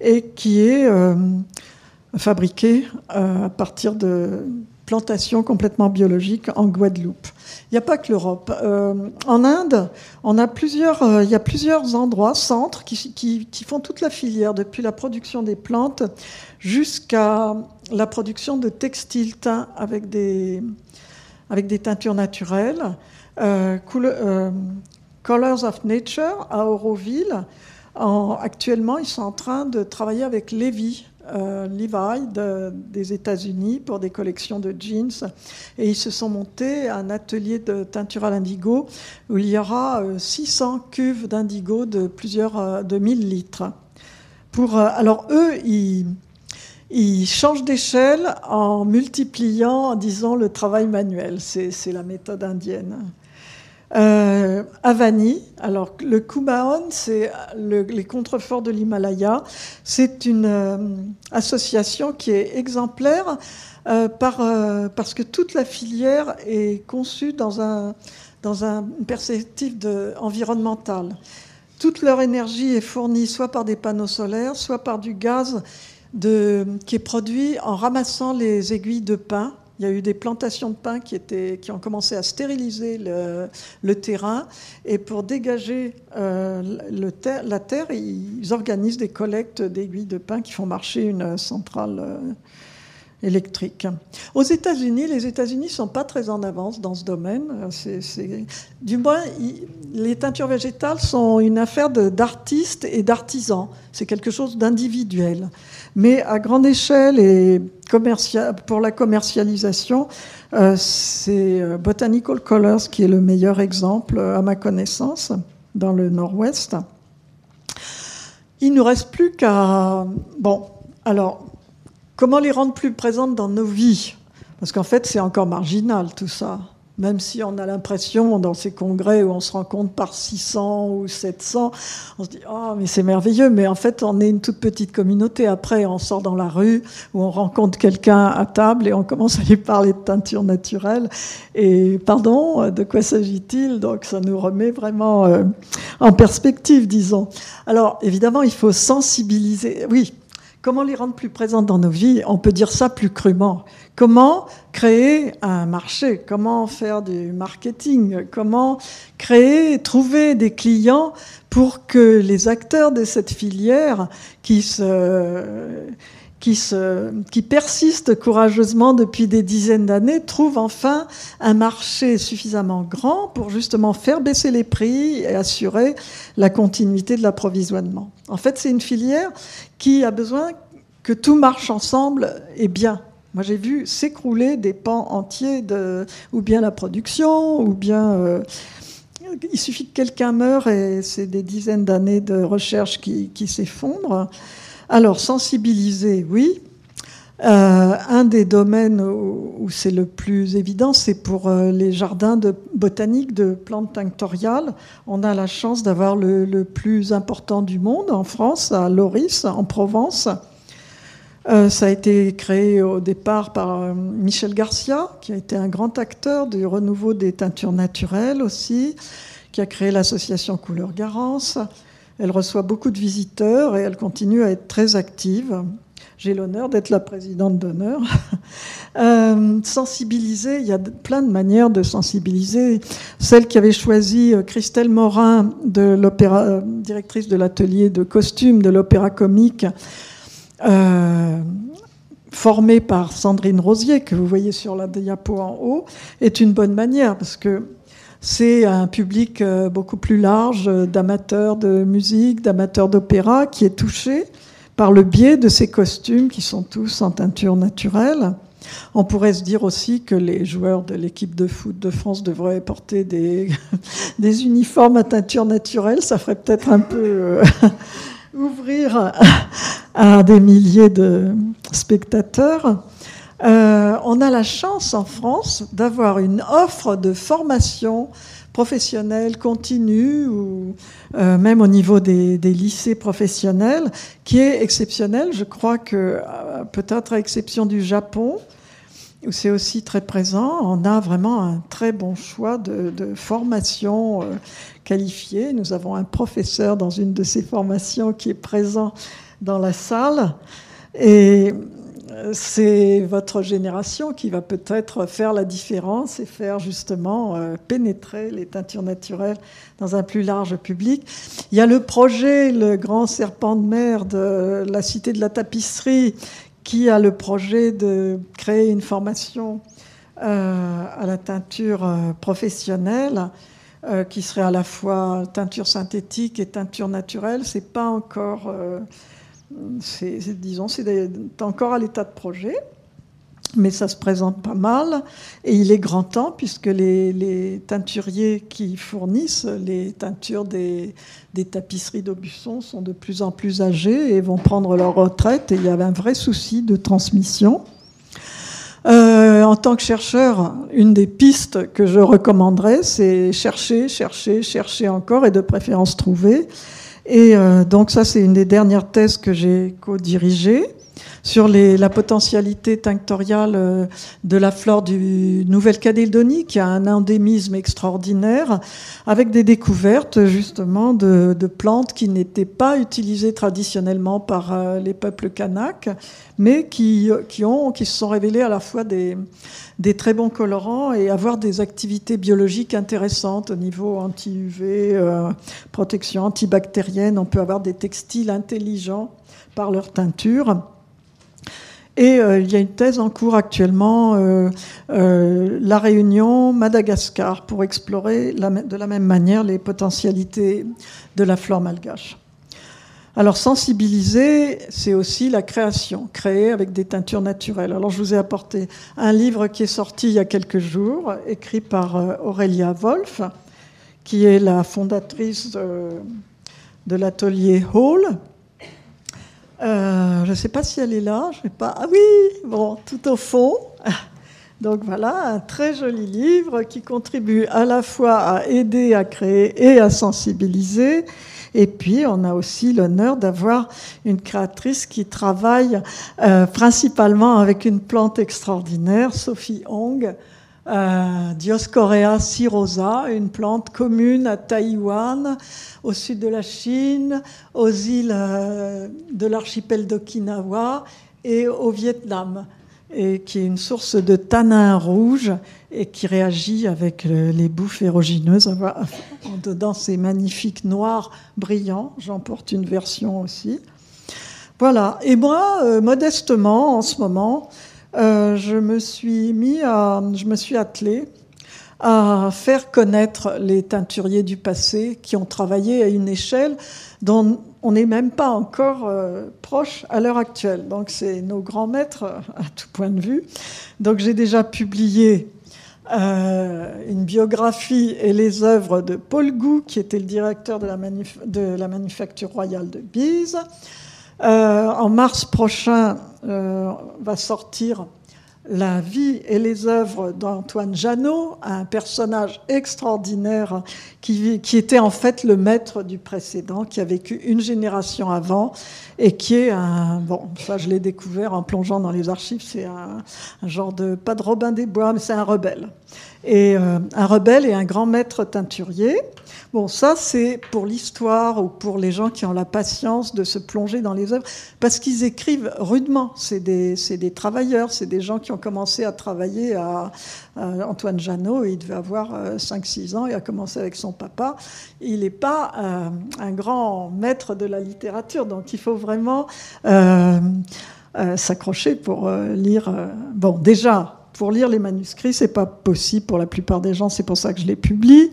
Speaker 2: et qui est euh, fabriqué euh, à partir de plantations complètement biologiques en Guadeloupe. Il n'y a pas que l'Europe. Euh, en Inde, on a plusieurs, il y a plusieurs endroits, centres, qui, font toute la filière, depuis la production des plantes jusqu'à la production de textiles teints avec des, avec des teintures naturelles. Euh, euh, Colors of Nature à Auroville. actuellement, ils sont en train de travailler avec Levi, euh, Levi des États-Unis pour des collections de jeans. Et ils se sont montés un atelier de teinture à l'indigo où il y aura 600 cuves d'indigo de plusieurs de 1000 litres. Pour, alors eux, ils ils changent d'échelle en multipliant, disons, le travail manuel. C'est la méthode indienne. Euh, Avani, alors le Kumaon, c'est les contreforts de l'Himalaya. C'est une euh, association qui est exemplaire euh, par, parce que toute la filière est conçue dans, un, dans une perspective environnementale. Toute leur énergie est fournie soit par des panneaux solaires, soit par du gaz qui est produit en ramassant les aiguilles de pin. Il y a eu des plantations de pin qui, ont commencé à stériliser le, terrain. Et pour dégager euh, la terre, ils organisent des collectes d'aiguilles de pin qui font marcher une centrale euh, électrique. Aux États-Unis, les États-Unis ne sont pas très en avance dans ce domaine. Du moins, les teintures végétales sont une affaire d'artistes et d'artisans. C'est quelque chose d'individuel. Mais à grande échelle et pour la commercialisation, euh, c'est euh, Botanical Colors qui est le meilleur exemple, à ma connaissance, dans le Nord-Ouest. Il ne nous reste plus qu'à... Bon, alors, Comment les rendre plus présentes dans nos vies? Parce qu'en fait, c'est encore marginal tout ça. Même si on a l'impression, dans ces congrès où on se rencontre par 600 ou 700, on se dit Oh, mais c'est merveilleux. Mais en fait, on est une toute petite communauté. Après, on sort dans la rue où on rencontre quelqu'un à table et on commence à lui parler de teinture naturelle. Et pardon, de quoi s'agit-il? Donc, ça nous remet vraiment euh, en perspective, disons. Alors, évidemment, il faut sensibiliser. Oui, Comment les rendre plus présentes dans nos vies? On peut dire ça plus crûment. Comment créer un marché? Comment faire du marketing? Comment créer, trouver des clients pour que les acteurs de cette filière qui se qui, se, qui persistent courageusement depuis des dizaines d'années trouvent enfin un marché suffisamment grand pour justement faire baisser les prix et assurer la continuité de l'approvisionnement. En fait, c'est une filière qui a besoin que tout marche ensemble et bien. Moi, j'ai vu s'écrouler des pans entiers de, ou bien la production, ou bien euh, il suffit que quelqu'un meure et c'est des dizaines d'années de recherche qui, s'effondrent. Alors, sensibiliser, oui. Euh, un des domaines où, c'est le plus évident, c'est pour euh, les jardins de botanique de plantes tinctoriales. On a la chance d'avoir le, plus important du monde en France, à Loris, en Provence. Euh, ça a été créé au départ par Michel Garcia, qui a été un grand acteur du renouveau des teintures naturelles aussi, qui a créé l'association Couleur Garance. Elle reçoit beaucoup de visiteurs et elle continue à être très active. J'ai l'honneur d'être la présidente d'honneur. (laughs) euh, sensibiliser, il y a plein de manières de sensibiliser. Celle qui avait choisi euh, Christelle Morin, l'opéra, directrice de l'atelier de costumes de l'opéra comique, euh, formé par Sandrine Rosier, que vous voyez sur la diapo en haut, est une bonne manière parce que c'est un public euh, beaucoup plus large d'amateurs de musique, d'amateurs d'opéra qui est touché par le biais de ces costumes qui sont tous en teinture naturelle. On pourrait se dire aussi que les joueurs de l'équipe de foot de France devraient porter des, (laughs) des uniformes à teinture naturelle. Ça ferait peut-être un peu euh, (laughs) ouvrir à des milliers de spectateurs. Euh, on a la chance en France d'avoir une offre de formation professionnelle continue ou euh, même au niveau des, lycées professionnels qui est exceptionnelle. Je crois que peut-être à exception du Japon, où c'est aussi très présent. On a vraiment un très bon choix de, formation euh, qualifiée. Nous avons un professeur dans une de ces formations qui est présent dans la salle. Et euh, c'est votre génération qui va peut-être faire la différence et faire justement euh, pénétrer les teintures naturelles dans un plus large public. Il y a le projet, le grand serpent de mer de la Cité de la Tapisserie, qui a le projet de créer une formation euh, à la teinture euh, professionnelle qui serait à la fois teinture synthétique et teinture naturelle. C'est pas encore, disons, c'est encore à l'état de projet mais ça se présente pas mal. Et il est grand temps, puisque les, teinturiers qui fournissent les teintures des, tapisseries d'Aubusson sont de plus en plus âgés et vont prendre leur retraite. Et il y avait un vrai souci de transmission. Euh, en tant que chercheur, une des pistes que je recommanderais, c'est chercher, chercher, chercher encore et de préférence trouver. Et euh, donc ça, c'est une des dernières thèses que j'ai co-dirigées sur la potentialité tinctoriale euh, de la flore du Nouvelle-Calédonie, qui a un endémisme extraordinaire, avec des découvertes justement de, plantes qui n'étaient pas utilisées traditionnellement par euh, les peuples kanaks, mais qui, qui, se sont révélées à la fois des, très bons colorants et avoir des activités biologiques intéressantes au niveau anti-UV, euh, protection antibactérienne. On peut avoir des textiles intelligents par leur teinture. Et euh, il y a une thèse en cours actuellement, euh, euh, La Réunion, Madagascar, pour explorer de la même manière les potentialités de la flore malgache. Alors sensibiliser, c'est aussi la création, créer avec des teintures naturelles. Alors je vous ai apporté un livre qui est sorti il y a quelques jours, écrit par Aurélia Wolf, qui est la fondatrice de l'atelier Hall, euh, je ne sais pas si elle est là. Je vais pas. Ah oui, bon, tout au fond. (laughs) Donc voilà, un très joli livre qui contribue à la fois à aider à créer et à sensibiliser. Et puis, on a aussi l'honneur d'avoir une créatrice qui travaille euh, principalement avec une plante extraordinaire, Sophie Hong, euh, Dioscorea cirosa, une plante commune à Taïwan, au sud de la Chine, aux îles euh, de l'archipel d'Okinawa et au Vietnam, et qui est une source de tanin rouge et qui réagit avec les bouffes érogineuses. Dedans, c'est magnifique noir brillant. J'en porte une version aussi. Voilà. Et moi, euh, modestement, en ce moment, euh, je me suis mis à, je me suis attelé à faire connaître les teinturiers du passé qui ont travaillé à une échelle dont on n'est même pas encore euh, proche à l'heure actuelle. Donc c'est nos grands maîtres à tout point de vue. Donc j'ai déjà publié euh, une biographie et les œuvres de Paul Gou, qui était le directeur de la Manufacture royale de Bise. En mars prochain, euh, va sortir la vie et les œuvres d'Antoine Janot, un personnage extraordinaire qui, qui, était en fait le maître du précédent, qui a vécu une génération avant et qui est un. Bon, ça je l'ai découvert en plongeant dans les archives, c'est un, genre de. pas de Robin des Bois, mais c'est un rebelle. Et euh, un rebelle et un grand maître teinturier. Bon, ça, c'est pour l'histoire ou pour les gens qui ont la patience de se plonger dans les œuvres, parce qu'ils écrivent rudement. C'est des, des, travailleurs, c'est des gens qui ont commencé à travailler à, Antoine Janot, il devait avoir 5-6 euh, ans, il a commencé avec son papa. Il n'est pas euh, un grand maître de la littérature, donc il faut vraiment... Euh, s'accrocher pour lire. bon, déjà, pour lire les manuscrits, c'est pas possible pour la plupart des gens, c'est pour ça que je les publie,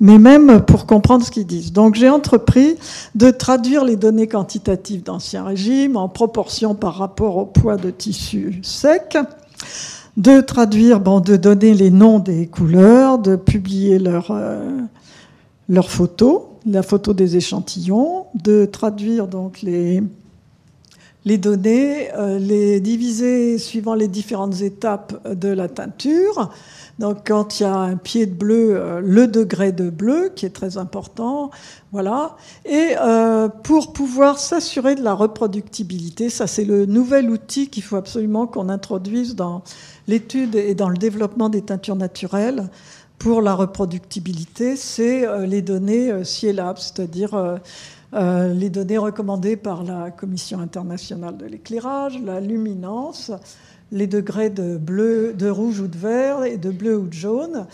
Speaker 2: mais même pour comprendre ce qu'ils disent. Donc j'ai entrepris de traduire les données quantitatives d'Ancien Régime en proportion par rapport au poids de tissu sec, de traduire, bon, de donner les noms des couleurs, de publier leurs euh, leurs photos, la photo des échantillons, de traduire donc les les données, euh, les diviser suivant les différentes étapes de la teinture. Donc quand il y a un pied de bleu, euh, le degré de bleu qui est très important, voilà. Et euh, pour pouvoir s'assurer de la reproductibilité, ça c'est le nouvel outil qu'il faut absolument qu'on introduise dans l'étude et dans le développement des teintures naturelles pour la reproductibilité, c'est les données CIELAB, c'est-à-dire euh, les données recommandées par la Commission internationale de l'éclairage, la luminance, les degrés de bleu, de rouge ou de vert et de bleu ou de jaune,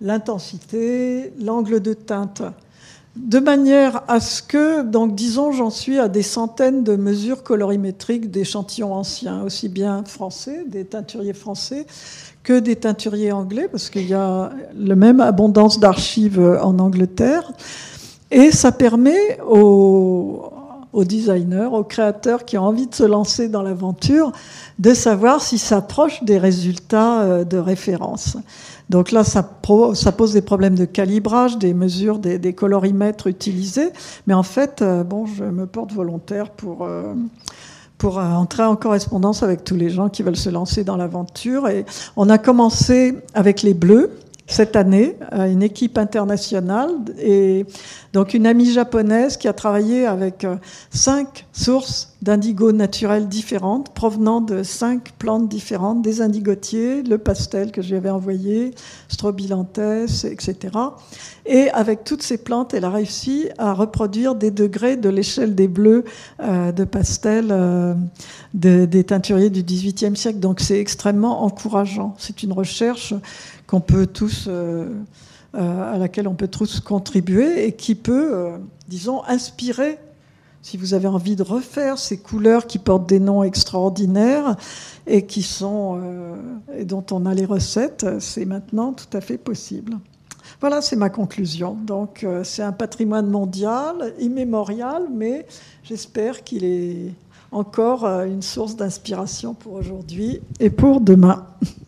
Speaker 2: l'intensité, l'angle de teinte. De manière à ce que, donc disons, j'en suis à des centaines de mesures colorimétriques d'échantillons anciens, aussi bien français, des teinturiers français, que des teinturiers anglais, parce qu'il y a la même abondance d'archives en Angleterre. Et ça permet aux, designers, aux créateurs qui ont envie de se lancer dans l'aventure, de savoir s'ils s'approchent des résultats euh, de référence. Donc là, ça, pose des problèmes de calibrage, des mesures, des, colorimètres utilisés. Mais en fait, euh, bon, je me porte volontaire pour, euh, pour entrer en correspondance avec tous les gens qui veulent se lancer dans l'aventure. Et on a commencé avec les bleus cette année, une équipe internationale et donc une amie japonaise qui a travaillé avec euh, cinq sources d'indigo naturelles différentes provenant de cinq plantes différentes, des indigotiers, le pastel que j'avais envoyé, strobilanthes, etc. Et avec toutes ces plantes, elle a réussi à reproduire des degrés de l'échelle des bleus euh, de pastel euh, des teinturiers du XVIIIe siècle. Donc c'est extrêmement encourageant. C'est une recherche qu'on peut tous, euh, euh, à laquelle on peut tous contribuer et qui peut, euh, disons, inspirer. Si vous avez envie de refaire ces couleurs qui portent des noms extraordinaires et qui sont et dont on a les recettes, c'est maintenant tout à fait possible. Voilà, c'est ma conclusion. Donc, c'est un patrimoine mondial, immémorial, mais j'espère qu'il est encore une source d'inspiration pour aujourd'hui et pour demain. (laughs)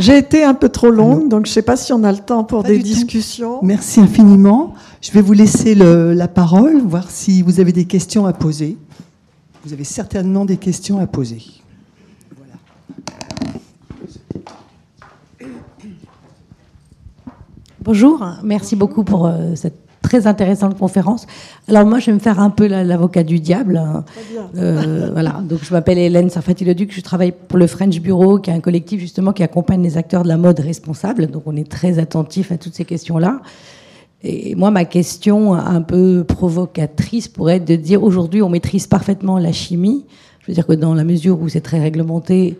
Speaker 2: J'ai été un peu trop longue, donc je ne sais pas si on a le temps pour des discussions.
Speaker 3: Merci infiniment. Je vais vous laisser la parole, voir si vous avez des questions à poser. Vous avez certainement des questions à poser.
Speaker 4: Bonjour, merci beaucoup pour euh, cette très intéressante conférence. Alors moi, je vais me faire un peu l'avocat du diable. Hein. Euh, voilà. Donc je m'appelle Hélène Sarfati-Leduc, je travaille pour le French Bureau, qui est un collectif justement qui accompagne les acteurs de la mode responsable. Donc on est très attentif à toutes ces questions-là. Et moi, ma question un peu provocatrice pourrait être de dire aujourd'hui, on maîtrise parfaitement la chimie. Je veux dire que dans la mesure où c'est très réglementé,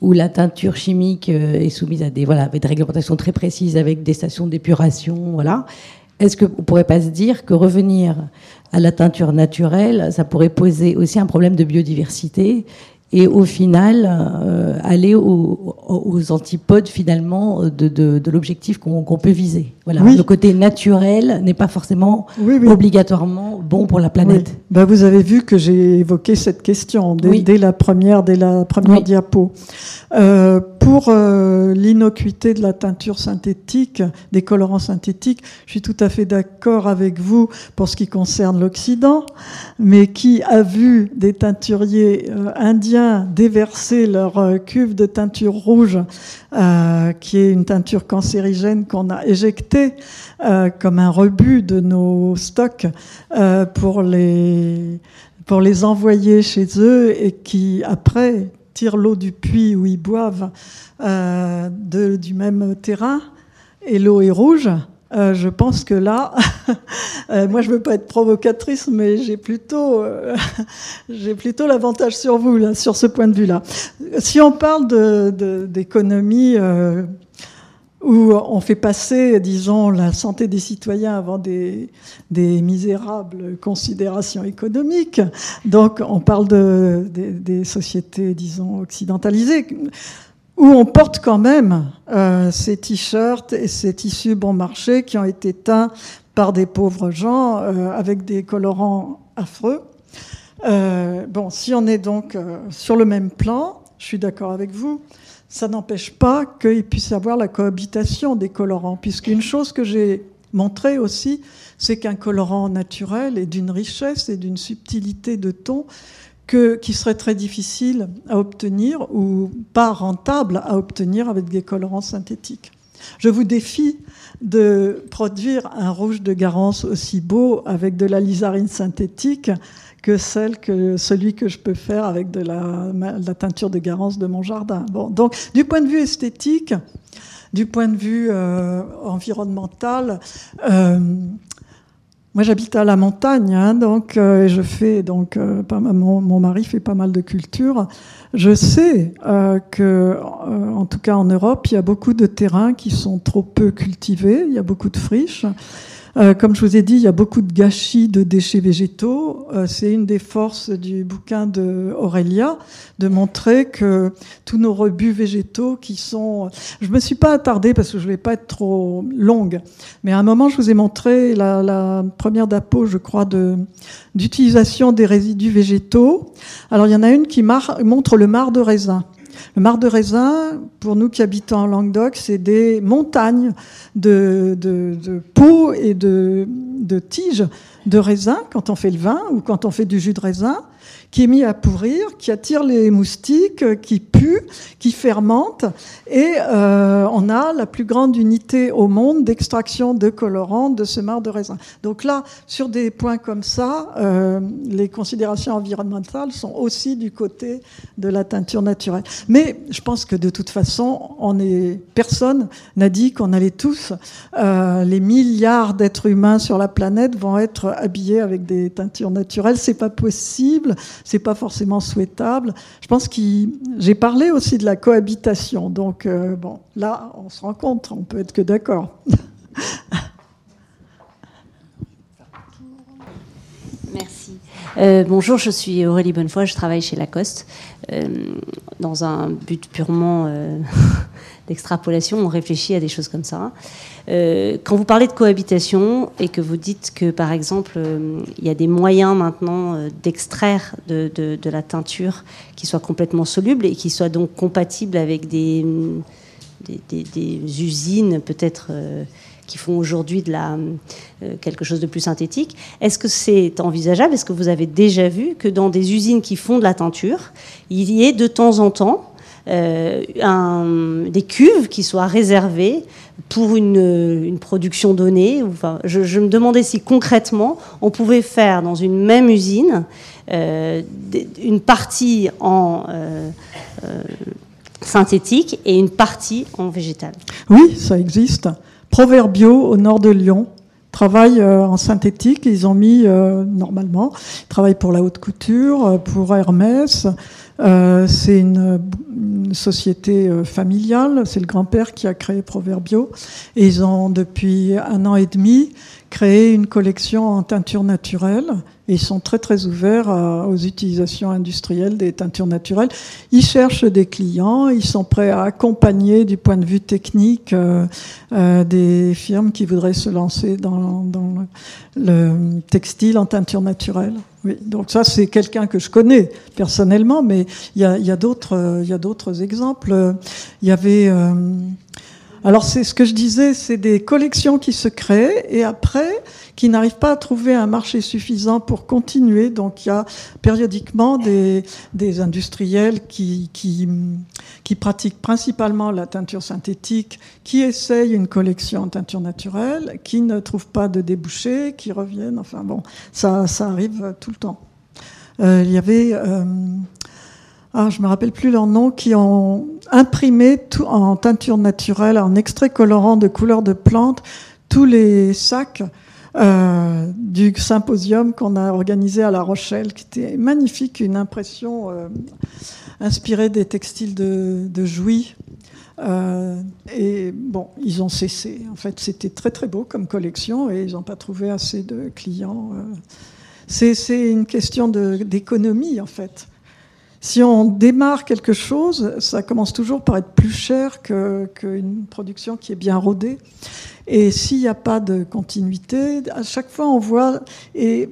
Speaker 4: où la teinture chimique euh, est soumise à des voilà avec des réglementations très précises, avec des stations d'épuration, voilà. Est-ce qu'on ne pourrait pas se dire que revenir à la teinture naturelle, ça pourrait poser aussi un problème de biodiversité et au final euh, aller aux, antipodes finalement de, de, l'objectif qu'on peut viser. Voilà. Le côté naturel n'est pas forcément obligatoirement bon pour la planète.
Speaker 2: Ben, vous avez vu que j'ai évoqué cette question dès, la première, dès la première diapo. Euh, pour euh, l'innocuité de la teinture synthétique, des colorants synthétiques, je suis tout à fait d'accord avec vous pour ce qui concerne l'Occident, mais qui a vu des teinturiers euh, indiens déverser leur euh, cuve de teinture rouge, qui est une teinture cancérigène qu'on a éjectée comme un rebut de nos stocks pour les pour les envoyer chez eux et qui après l'eau du puits où ils boivent euh, du même terrain et l'eau est rouge, euh, je pense que là, (laughs) euh, moi je veux pas être provocatrice, mais j'ai plutôt, (laughs) j'ai plutôt l'avantage sur vous là, sur ce point de vue-là. Si on parle d'économie où on fait passer, disons, la santé des citoyens avant des, misérables considérations économiques. Donc, on parle de, des sociétés, disons, occidentalisées, où on porte quand même euh, ces t-shirts et ces tissus bon marché qui ont été teints par des pauvres gens euh, avec des colorants affreux. Euh, bon, si on est donc sur le même plan, je suis d'accord avec vous, ça n'empêche pas qu'il puisse y avoir la cohabitation des colorants, puisqu'une chose que j'ai montrée aussi, c'est qu'un colorant naturel est d'une richesse et d'une subtilité de ton que, qui serait très difficile à obtenir ou pas rentable à obtenir avec des colorants synthétiques. Je vous défie de produire un rouge de Garance aussi beau avec de la lysarine synthétique que celui que je peux faire avec de la, teinture de Garance de mon jardin. Bon, donc du point de vue esthétique, du point de vue euh, environnemental, euh, moi, j'habite à la montagne, hein, donc euh, je fais donc euh, mon, mon, mari fait pas mal de culture. Je sais euh, que, en tout cas en Europe, il y a beaucoup de terrains qui sont trop peu cultivés. Il y a beaucoup de friches. Euh, comme je vous ai dit, il y a beaucoup de gâchis de déchets végétaux. Euh, c'est une des forces du bouquin de Aurélia de montrer que tous nos rebuts végétaux qui sont... Je me suis pas attardée parce que je vais pas être trop longue, mais à un moment, je vous ai montré la, la première d'apo, je crois, de d'utilisation des résidus végétaux. Alors, il y en a une qui montre le marc de raisin. Le mar de raisin, pour nous qui habitons en Languedoc, c'est des montagnes de, de, de peaux et de, de tiges de raisin quand on fait le vin ou quand on fait du jus de raisin qui est mis à pourrir, qui attire les moustiques, qui pue, qui fermente. Et euh, on a la plus grande unité au monde d'extraction de colorants de ce de raisin. Donc là, sur des points comme ça, euh, les considérations environnementales sont aussi du côté de la teinture naturelle. Mais je pense que de toute façon, on personne n'a dit qu'on allait tous, euh, les milliards d'êtres humains sur la planète vont être habillés avec des teintures naturelles. C'est pas possible c'est pas forcément souhaitable. Je pense que j'ai parlé aussi de la cohabitation. Donc euh, bon, là, on se rencontre, on peut être que d'accord. (laughs)
Speaker 5: Merci. Euh, bonjour, je suis Aurélie Bonnefoy, je travaille chez Lacoste. Euh, dans un but purement (laughs) d'extrapolation, on réfléchit à des choses comme ça. Euh, quand vous parlez de cohabitation et que vous dites que, par exemple, euh, il y a des moyens maintenant euh, d'extraire de, de, la teinture qui soit complètement soluble et qui soit donc compatible avec des, des, des, usines peut-être qui font aujourd'hui de la, quelque chose de plus synthétique. Est-ce que c'est envisageable? Est-ce que vous avez déjà vu que dans des usines qui font de la teinture, il y ait de temps en temps un, des cuves qui soient réservées pour une, une production donnée. Enfin, je, me demandais si concrètement on pouvait faire dans une même usine euh, une partie en euh, euh, synthétique et une partie en végétal.
Speaker 2: Oui, ça existe. Proverbio au nord de Lyon travaillent euh, en synthétique. Ils ont mis euh, normalement, ils travaillent pour la haute couture, euh, pour Hermès. Euh, c'est une, une, société euh, familiale. C'est le grand-père qui a créé Proverbio. Et ils ont depuis un an et demi créé une collection en teinture naturelle. Et ils sont très très ouverts aux utilisations industrielles des teintures naturelles. Ils cherchent des clients, ils sont prêts à accompagner du point de vue technique euh, euh, des firmes qui voudraient se lancer dans, dans le, le, textile en teinture naturelle. Oui, donc ça c'est quelqu'un que je connais personnellement, mais il y a, y a d'autres exemples. Il y avait euh, alors c'est ce que je disais, c'est des collections qui se créent et après qui n'arrivent pas à trouver un marché suffisant pour continuer. Donc il y a périodiquement des, industriels qui, pratiquent principalement la teinture synthétique, qui essayent une collection en teinture naturelle, qui ne trouvent pas de débouchés, qui reviennent. Enfin bon, ça, ça arrive tout le temps. Euh, il y avait... Euh, ah, je me rappelle plus leur nom, qui ont imprimé tout en teinture naturelle, en extrait colorant de couleurs de plantes, tous les sacs euh, du symposium qu'on a organisé à La Rochelle, qui était magnifique, une impression euh, inspirée des textiles de, Jouy. Euh, et bon, ils ont cessé. En fait, c'était très très beau comme collection et ils n'ont pas trouvé assez de clients. C'est une question d'économie en fait. Si on démarre quelque chose, ça commence toujours par être plus cher qu'une production qui est bien rodée. Et s'il n'y a pas de continuité, à chaque fois on voit, et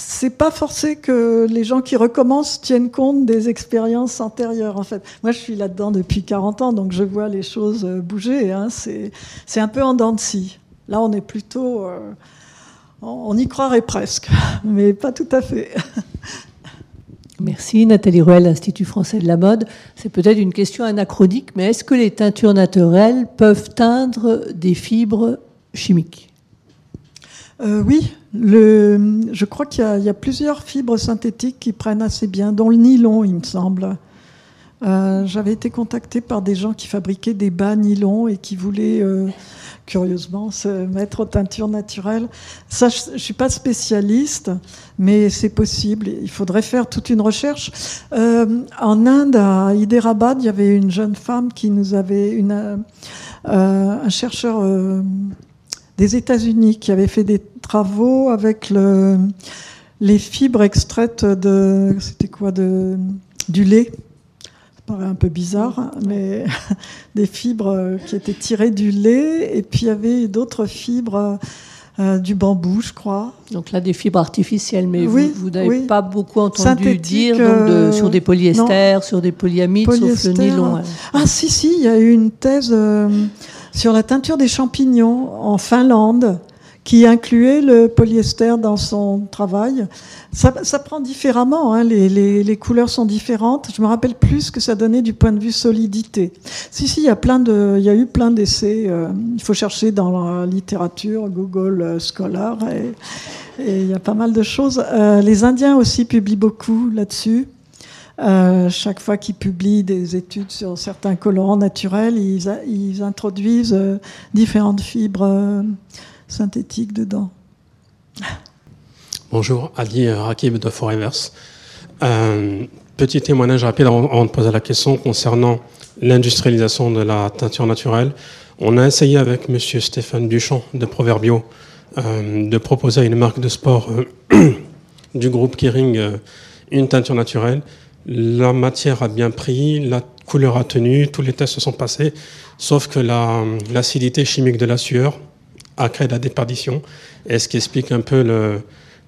Speaker 2: c'est pas forcé que les gens qui recommencent tiennent compte des expériences antérieures. En fait, moi, je suis là-dedans depuis 40 ans, donc je vois les choses euh, bouger. Hein. C'est un peu en dents de scie. Là, on est plutôt, euh, on y croirait presque, (laughs) mais pas tout à fait. (laughs)
Speaker 3: Merci Nathalie Ruel, Institut français de la mode. C'est peut-être une question anachronique, mais est-ce que les teintures naturelles peuvent teindre des fibres chimiques?
Speaker 2: Euh, Oui, je crois qu'il y, a plusieurs fibres synthétiques qui prennent assez bien, dont le nylon, il me semble. Euh, j'avais été contactée par des gens qui fabriquaient des bas nylon et qui voulaient euh, curieusement se mettre aux teintures naturelles. Ça, je ne suis pas spécialiste, mais c'est possible. Il faudrait faire toute une recherche. Euh, en Inde, à Hyderabad, il y avait une jeune femme qui nous avait un chercheur des États-Unis qui avait fait des travaux avec le, les fibres extraites de. C'était quoi de, Du lait. Ça paraît un peu bizarre, mais (laughs) des fibres qui étaient tirées du lait. Et puis il y avait d'autres fibres. Euh, du bambou, je crois.
Speaker 3: Donc là, des fibres artificielles, mais vous, n'avez pas beaucoup entendu dire euh, sur des polyesters, sur des polyamides, sauf le nylon.
Speaker 2: Ah si, si, il y a eu une thèse euh, sur la teinture des champignons en Finlande qui incluait le polyester dans son travail. Ça, prend différemment, hein, les, couleurs sont différentes. Je me rappelle plus ce que ça donnait du point de vue solidité. Si, si, il y a, eu plein d'essais. Euh, il faut chercher dans la littérature, Google euh, Scholar, et, il y a pas mal de choses. Euh, les Indiens aussi publient beaucoup là-dessus. Chaque fois qu'ils publient des études sur certains colorants naturels, ils, introduisent différentes fibres euh, synthétiques dedans.
Speaker 6: Bonjour, Ali Rakib de Forevers. petit témoignage rapide avant de poser la question concernant l'industrialisation de la teinture naturelle. On a essayé avec M. Stéphane Duchamp de Proverbio de proposer à une marque de sport (clears throat) du groupe Kering une teinture naturelle la matière a bien pris, la couleur a tenu, tous les tests se sont passés, sauf que l'acidité chimique de la sueur a créé la déperdition, et ce qui explique un peu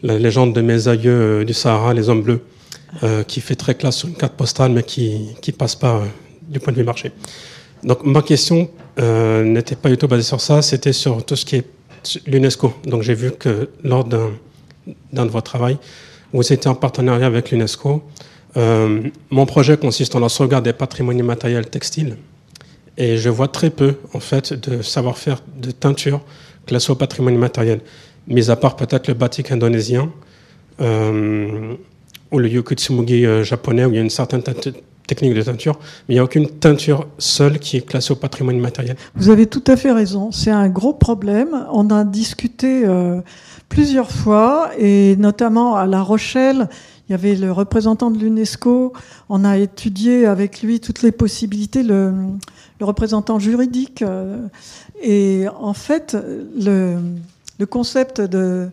Speaker 6: la légende de mes aïeux euh, du Sahara, les hommes bleus, euh, qui fait très classe sur une carte postale, mais qui ne passe pas euh, du point de vue marché. Donc ma question n'était pas du tout basée sur ça, c'était sur tout ce qui est l'UNESCO. Donc j'ai vu que lors d'un de vos travaux, vous étiez en partenariat avec l'UNESCO mon projet consiste en la sauvegarde des patrimonies matériels textiles. Et je vois très peu, en fait, de savoir-faire de teinture classé au patrimoine matériel, mis à part peut-être le batik indonésien euh, ou le yukitsumugi euh, japonais, où il y a une certaine technique de teinture, mais il n'y a aucune teinture seule qui est classée au patrimoine matériel.
Speaker 2: Vous avez tout à fait raison. C'est un gros problème. On a discuté plusieurs fois, et notamment à La Rochelle, il y avait le représentant de l'UNESCO. On a étudié avec lui toutes les possibilités, le, représentant juridique. Euh, et en fait, le, concept de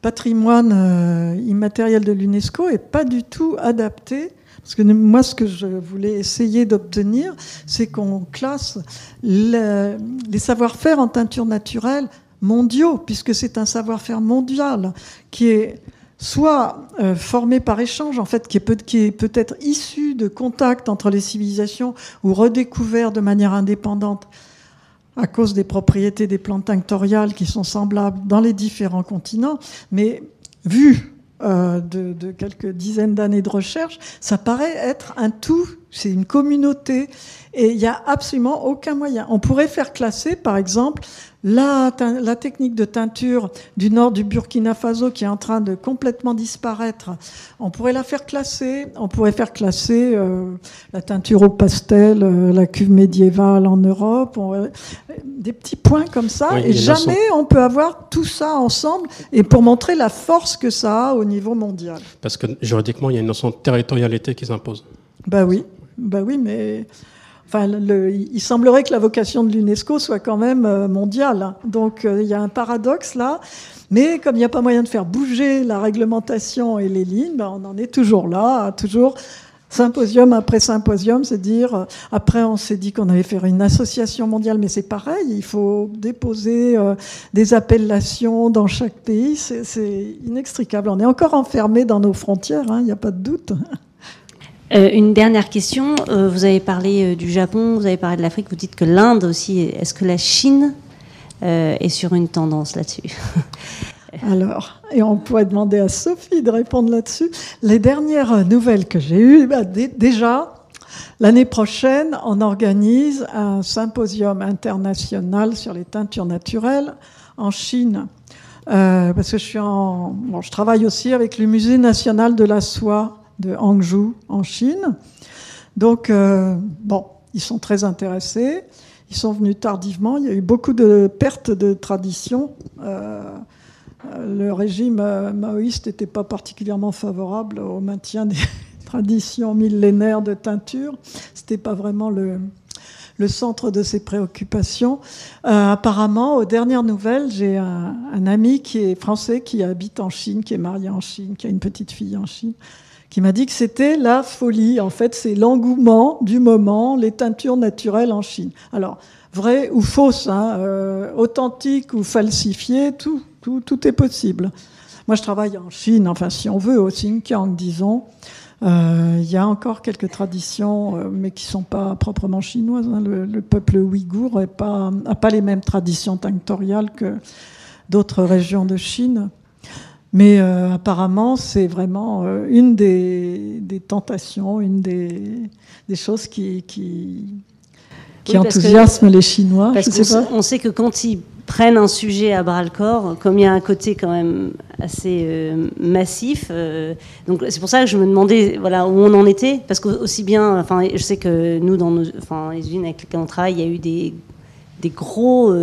Speaker 2: patrimoine euh, immatériel de l'UNESCO est pas du tout adapté. Parce que moi, ce que je voulais essayer d'obtenir, c'est qu'on classe les savoir-faire en teinture naturelle mondiaux, puisque c'est un savoir-faire mondial qui est soit euh, formé par échange, en fait, qui est, peut, être issu de contacts entre les civilisations ou redécouvert de manière indépendante à cause des propriétés des plantes tinctoriales qui sont semblables dans les différents continents, mais vu euh, de, de, quelques dizaines d'années de recherche, ça paraît être un tout, c'est une communauté, et il n'y a absolument aucun moyen. On pourrait faire classer, par exemple, la, la, technique de teinture du nord du Burkina Faso qui est en train de complètement disparaître, on pourrait la faire classer. On pourrait faire classer euh, la teinture au pastel, euh, la cuve médiévale en Europe, des petits points comme ça. et jamais on peut avoir tout ça ensemble et pour montrer la force que ça a au niveau mondial.
Speaker 6: Parce que juridiquement, il y a une notion de territorialité qui s'impose.
Speaker 2: Bah oui, bah oui, mais Il semblerait que la vocation de l'UNESCO soit quand même euh, mondiale. Donc euh, il y a un paradoxe là. Mais comme il n'y a pas moyen de faire bouger la réglementation et les lignes, ben, on en est toujours là, toujours symposium après symposium, c'est dire, euh, après on s'est dit qu'on allait faire une association mondiale, mais c'est pareil, il faut déposer des appellations dans chaque pays, c'est inextricable. On est encore enfermé dans nos frontières, hein, il n'y a pas de doute.
Speaker 5: Euh, une dernière question. Euh, vous avez parlé euh, du Japon, vous avez parlé de l'Afrique, vous dites que l'Inde aussi. Est-ce que la Chine est sur une tendance là-dessus (laughs)
Speaker 2: Alors, et on pourrait demander à Sophie de répondre là-dessus. Les dernières nouvelles que j'ai eues, bah, déjà, l'année prochaine, on organise un symposium international sur les teintures naturelles en Chine. parce que je, suis je travaille aussi avec le Musée national de la soie de Hangzhou en Chine. Donc, euh, bon, ils sont très intéressés. Ils sont venus tardivement. Il y a eu beaucoup de pertes de traditions. Euh, le régime euh, maoïste n'était pas particulièrement favorable au maintien des (laughs) traditions millénaires de teinture. C'était pas vraiment le, centre de ses préoccupations. apparemment, aux dernières nouvelles, j'ai un, ami qui est français, qui habite en Chine, qui est marié en Chine, qui a une petite fille en Chine, qui m'a dit que c'était la folie. En fait, c'est l'engouement du moment, les teintures naturelles en Chine. Alors, vrai ou fausse, hein, euh, authentique ou falsifié, tout, tout, tout, est possible. Moi, je travaille en Chine, enfin, si on veut, au Xinjiang, disons. Euh, il y a encore quelques traditions, euh, mais qui sont pas proprement chinoises. Hein. Le, peuple ouïghour n'a pas, pas les mêmes traditions tinctoriales que d'autres régions de Chine. Mais euh, apparemment, c'est vraiment euh, une des, des, tentations, une des, des choses qui, qui, qui enthousiasme les Chinois.
Speaker 5: Parce je sais pas. On sait que quand ils prennent un sujet à bras le corps, comme il y a un côté quand même assez euh, massif, donc c'est pour ça que je me demandais voilà où on en était, parce que aussi bien, enfin, je sais que nous dans nos, enfin, les usines avec lesquelles on travaille, il y a eu des, des gros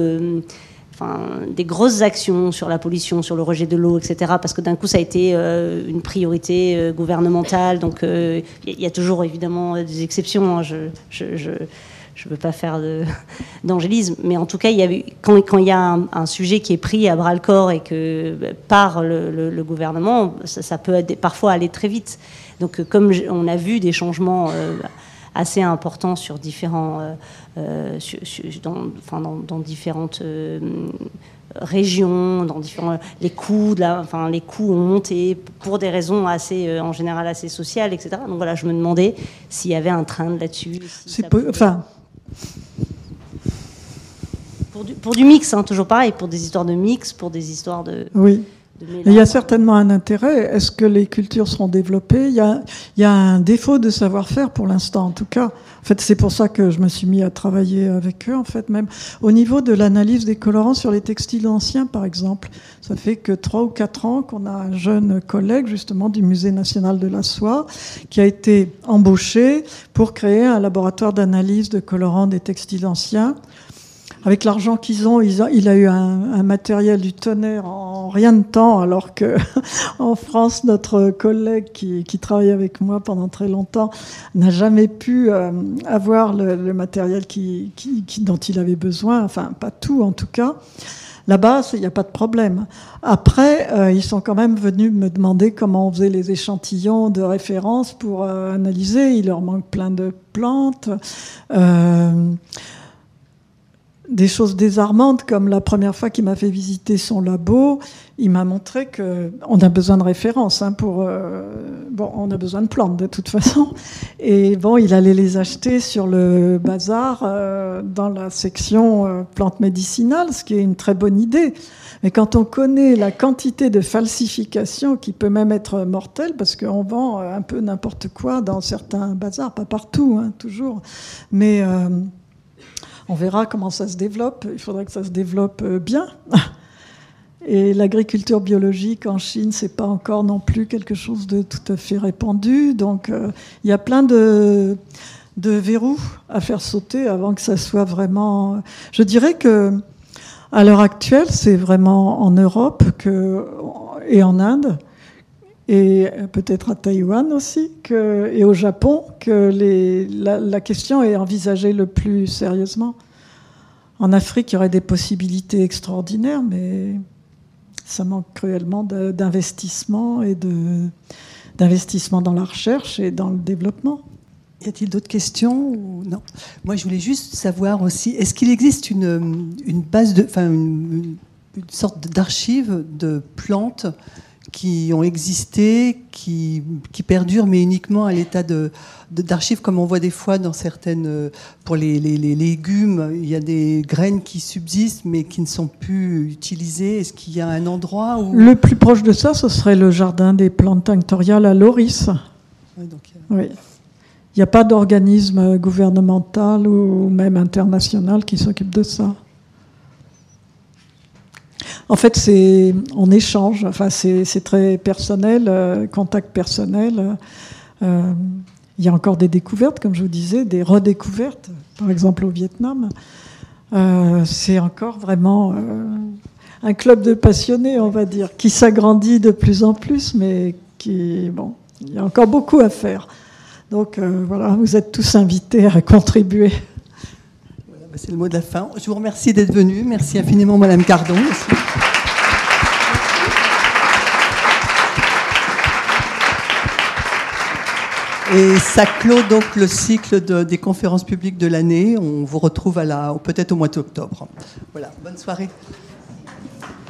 Speaker 5: des grosses actions sur la pollution, sur le rejet de l'eau, etc. Parce que d'un coup, ça a été euh, une priorité euh, gouvernementale. Donc, il euh, y, a toujours évidemment des exceptions. Hein. Je, ne veux pas faire (laughs) d'angélisme, mais en tout cas, y a quand il y a un, sujet qui est pris à bras le corps et que par le, gouvernement, ça, peut parfois aller très vite. Donc, comme on a vu des changements assez importants sur différents, euh, euh, dans, enfin, dans, différentes euh, régions, dans différents, les coûts, là, enfin, les coûts ont monté pour des raisons assez, en général assez sociales, etc. Donc voilà, je me demandais s'il y avait un train là-dessus.
Speaker 2: C'est enfin.
Speaker 5: Pour du, pour du mix, hein, toujours pareil, pour des histoires de mix, pour des histoires de.
Speaker 2: Oui. Il y a certainement un intérêt. Est-ce que les cultures seront développées? Il y, a, il y, a, un défaut de savoir-faire pour l'instant, en tout cas. En fait, c'est pour ça que je me suis mis à travailler avec eux, en fait, même au niveau de l'analyse des colorants sur les textiles anciens, par exemple. Ça fait que trois ou quatre ans qu'on a un jeune collègue, justement, du Musée national de la soie, qui a été embauché pour créer un laboratoire d'analyse de colorants des textiles anciens avec l'argent qu'ils ont, il a eu un, matériel du tonnerre en rien de temps, alors que (laughs) en France, notre collègue qui, travaille avec moi pendant très longtemps n'a jamais pu euh, avoir le, matériel qui, dont il avait besoin, enfin pas tout en tout cas. Là-bas, il n'y a pas de problème. Après, euh, ils sont quand même venus me demander comment on faisait les échantillons de référence pour euh, analyser. Il leur manque plein de plantes des choses désarmantes, comme la première fois qu'il m'a fait visiter son labo, il m'a montré que on a besoin de références hein, pour euh, bon, on a besoin de plantes de toute (laughs) façon. Et bon, il allait les acheter sur le bazar euh, dans la section euh, plantes médicinales, ce qui est une très bonne idée. Mais quand on connaît la quantité de falsification qui peut même être mortelle, parce qu'on vend un peu n'importe quoi dans certains bazars, pas partout, hein, toujours, mais on verra comment ça se développe. Il faudrait que ça se développe euh, bien. (laughs) Et l'agriculture biologique en Chine, c'est pas encore non plus quelque chose de tout à fait répandu. Donc, euh, il y a plein de, de verrous à faire sauter avant que ça soit vraiment. Je dirais que à l'heure actuelle, c'est vraiment en Europe que, et en Inde et peut-être à Taïwan aussi, et au Japon, que la, question est envisagée le plus sérieusement. En Afrique, il y aurait des possibilités extraordinaires, mais ça manque cruellement d'investissement et d'investissement dans la recherche et dans le développement.
Speaker 7: Y a-t-il d'autres questions Non? Moi, je voulais juste savoir aussi, est-ce qu'il existe une, une, base enfin, une, une sorte d'archive de plantes qui ont existé, qui, qui perdurent, mais uniquement à l'état de, d'archives, comme on voit des fois dans certaines. Pour les, les, les, légumes, il y a des graines qui subsistent, mais qui ne sont plus utilisées. Est-ce qu'il y a un endroit où.
Speaker 2: Le plus proche de ça, ce serait le jardin des plantes tinctoriales à Loris. Oui, donc, oui. Il n'y a pas d'organisme gouvernemental ou même international qui s'occupe de ça. En fait, c'est on échange. Enfin, c'est très personnel, euh, contact personnel. Euh, il y a encore des découvertes, comme je vous disais, des redécouvertes, par exemple au Vietnam. Euh, c'est encore vraiment un club de passionnés, on va dire, qui s'agrandit de plus en plus, mais qui bon, il y a encore beaucoup à faire. Donc voilà, vous êtes tous invités à contribuer.
Speaker 7: C'est le mot de la fin. Je vous remercie d'être venu. Merci infiniment, Madame Cardon. Et ça clôt donc le cycle des conférences publiques de l'année. On vous retrouve à la, peut-être au mois d'octobre. Voilà, bonne soirée.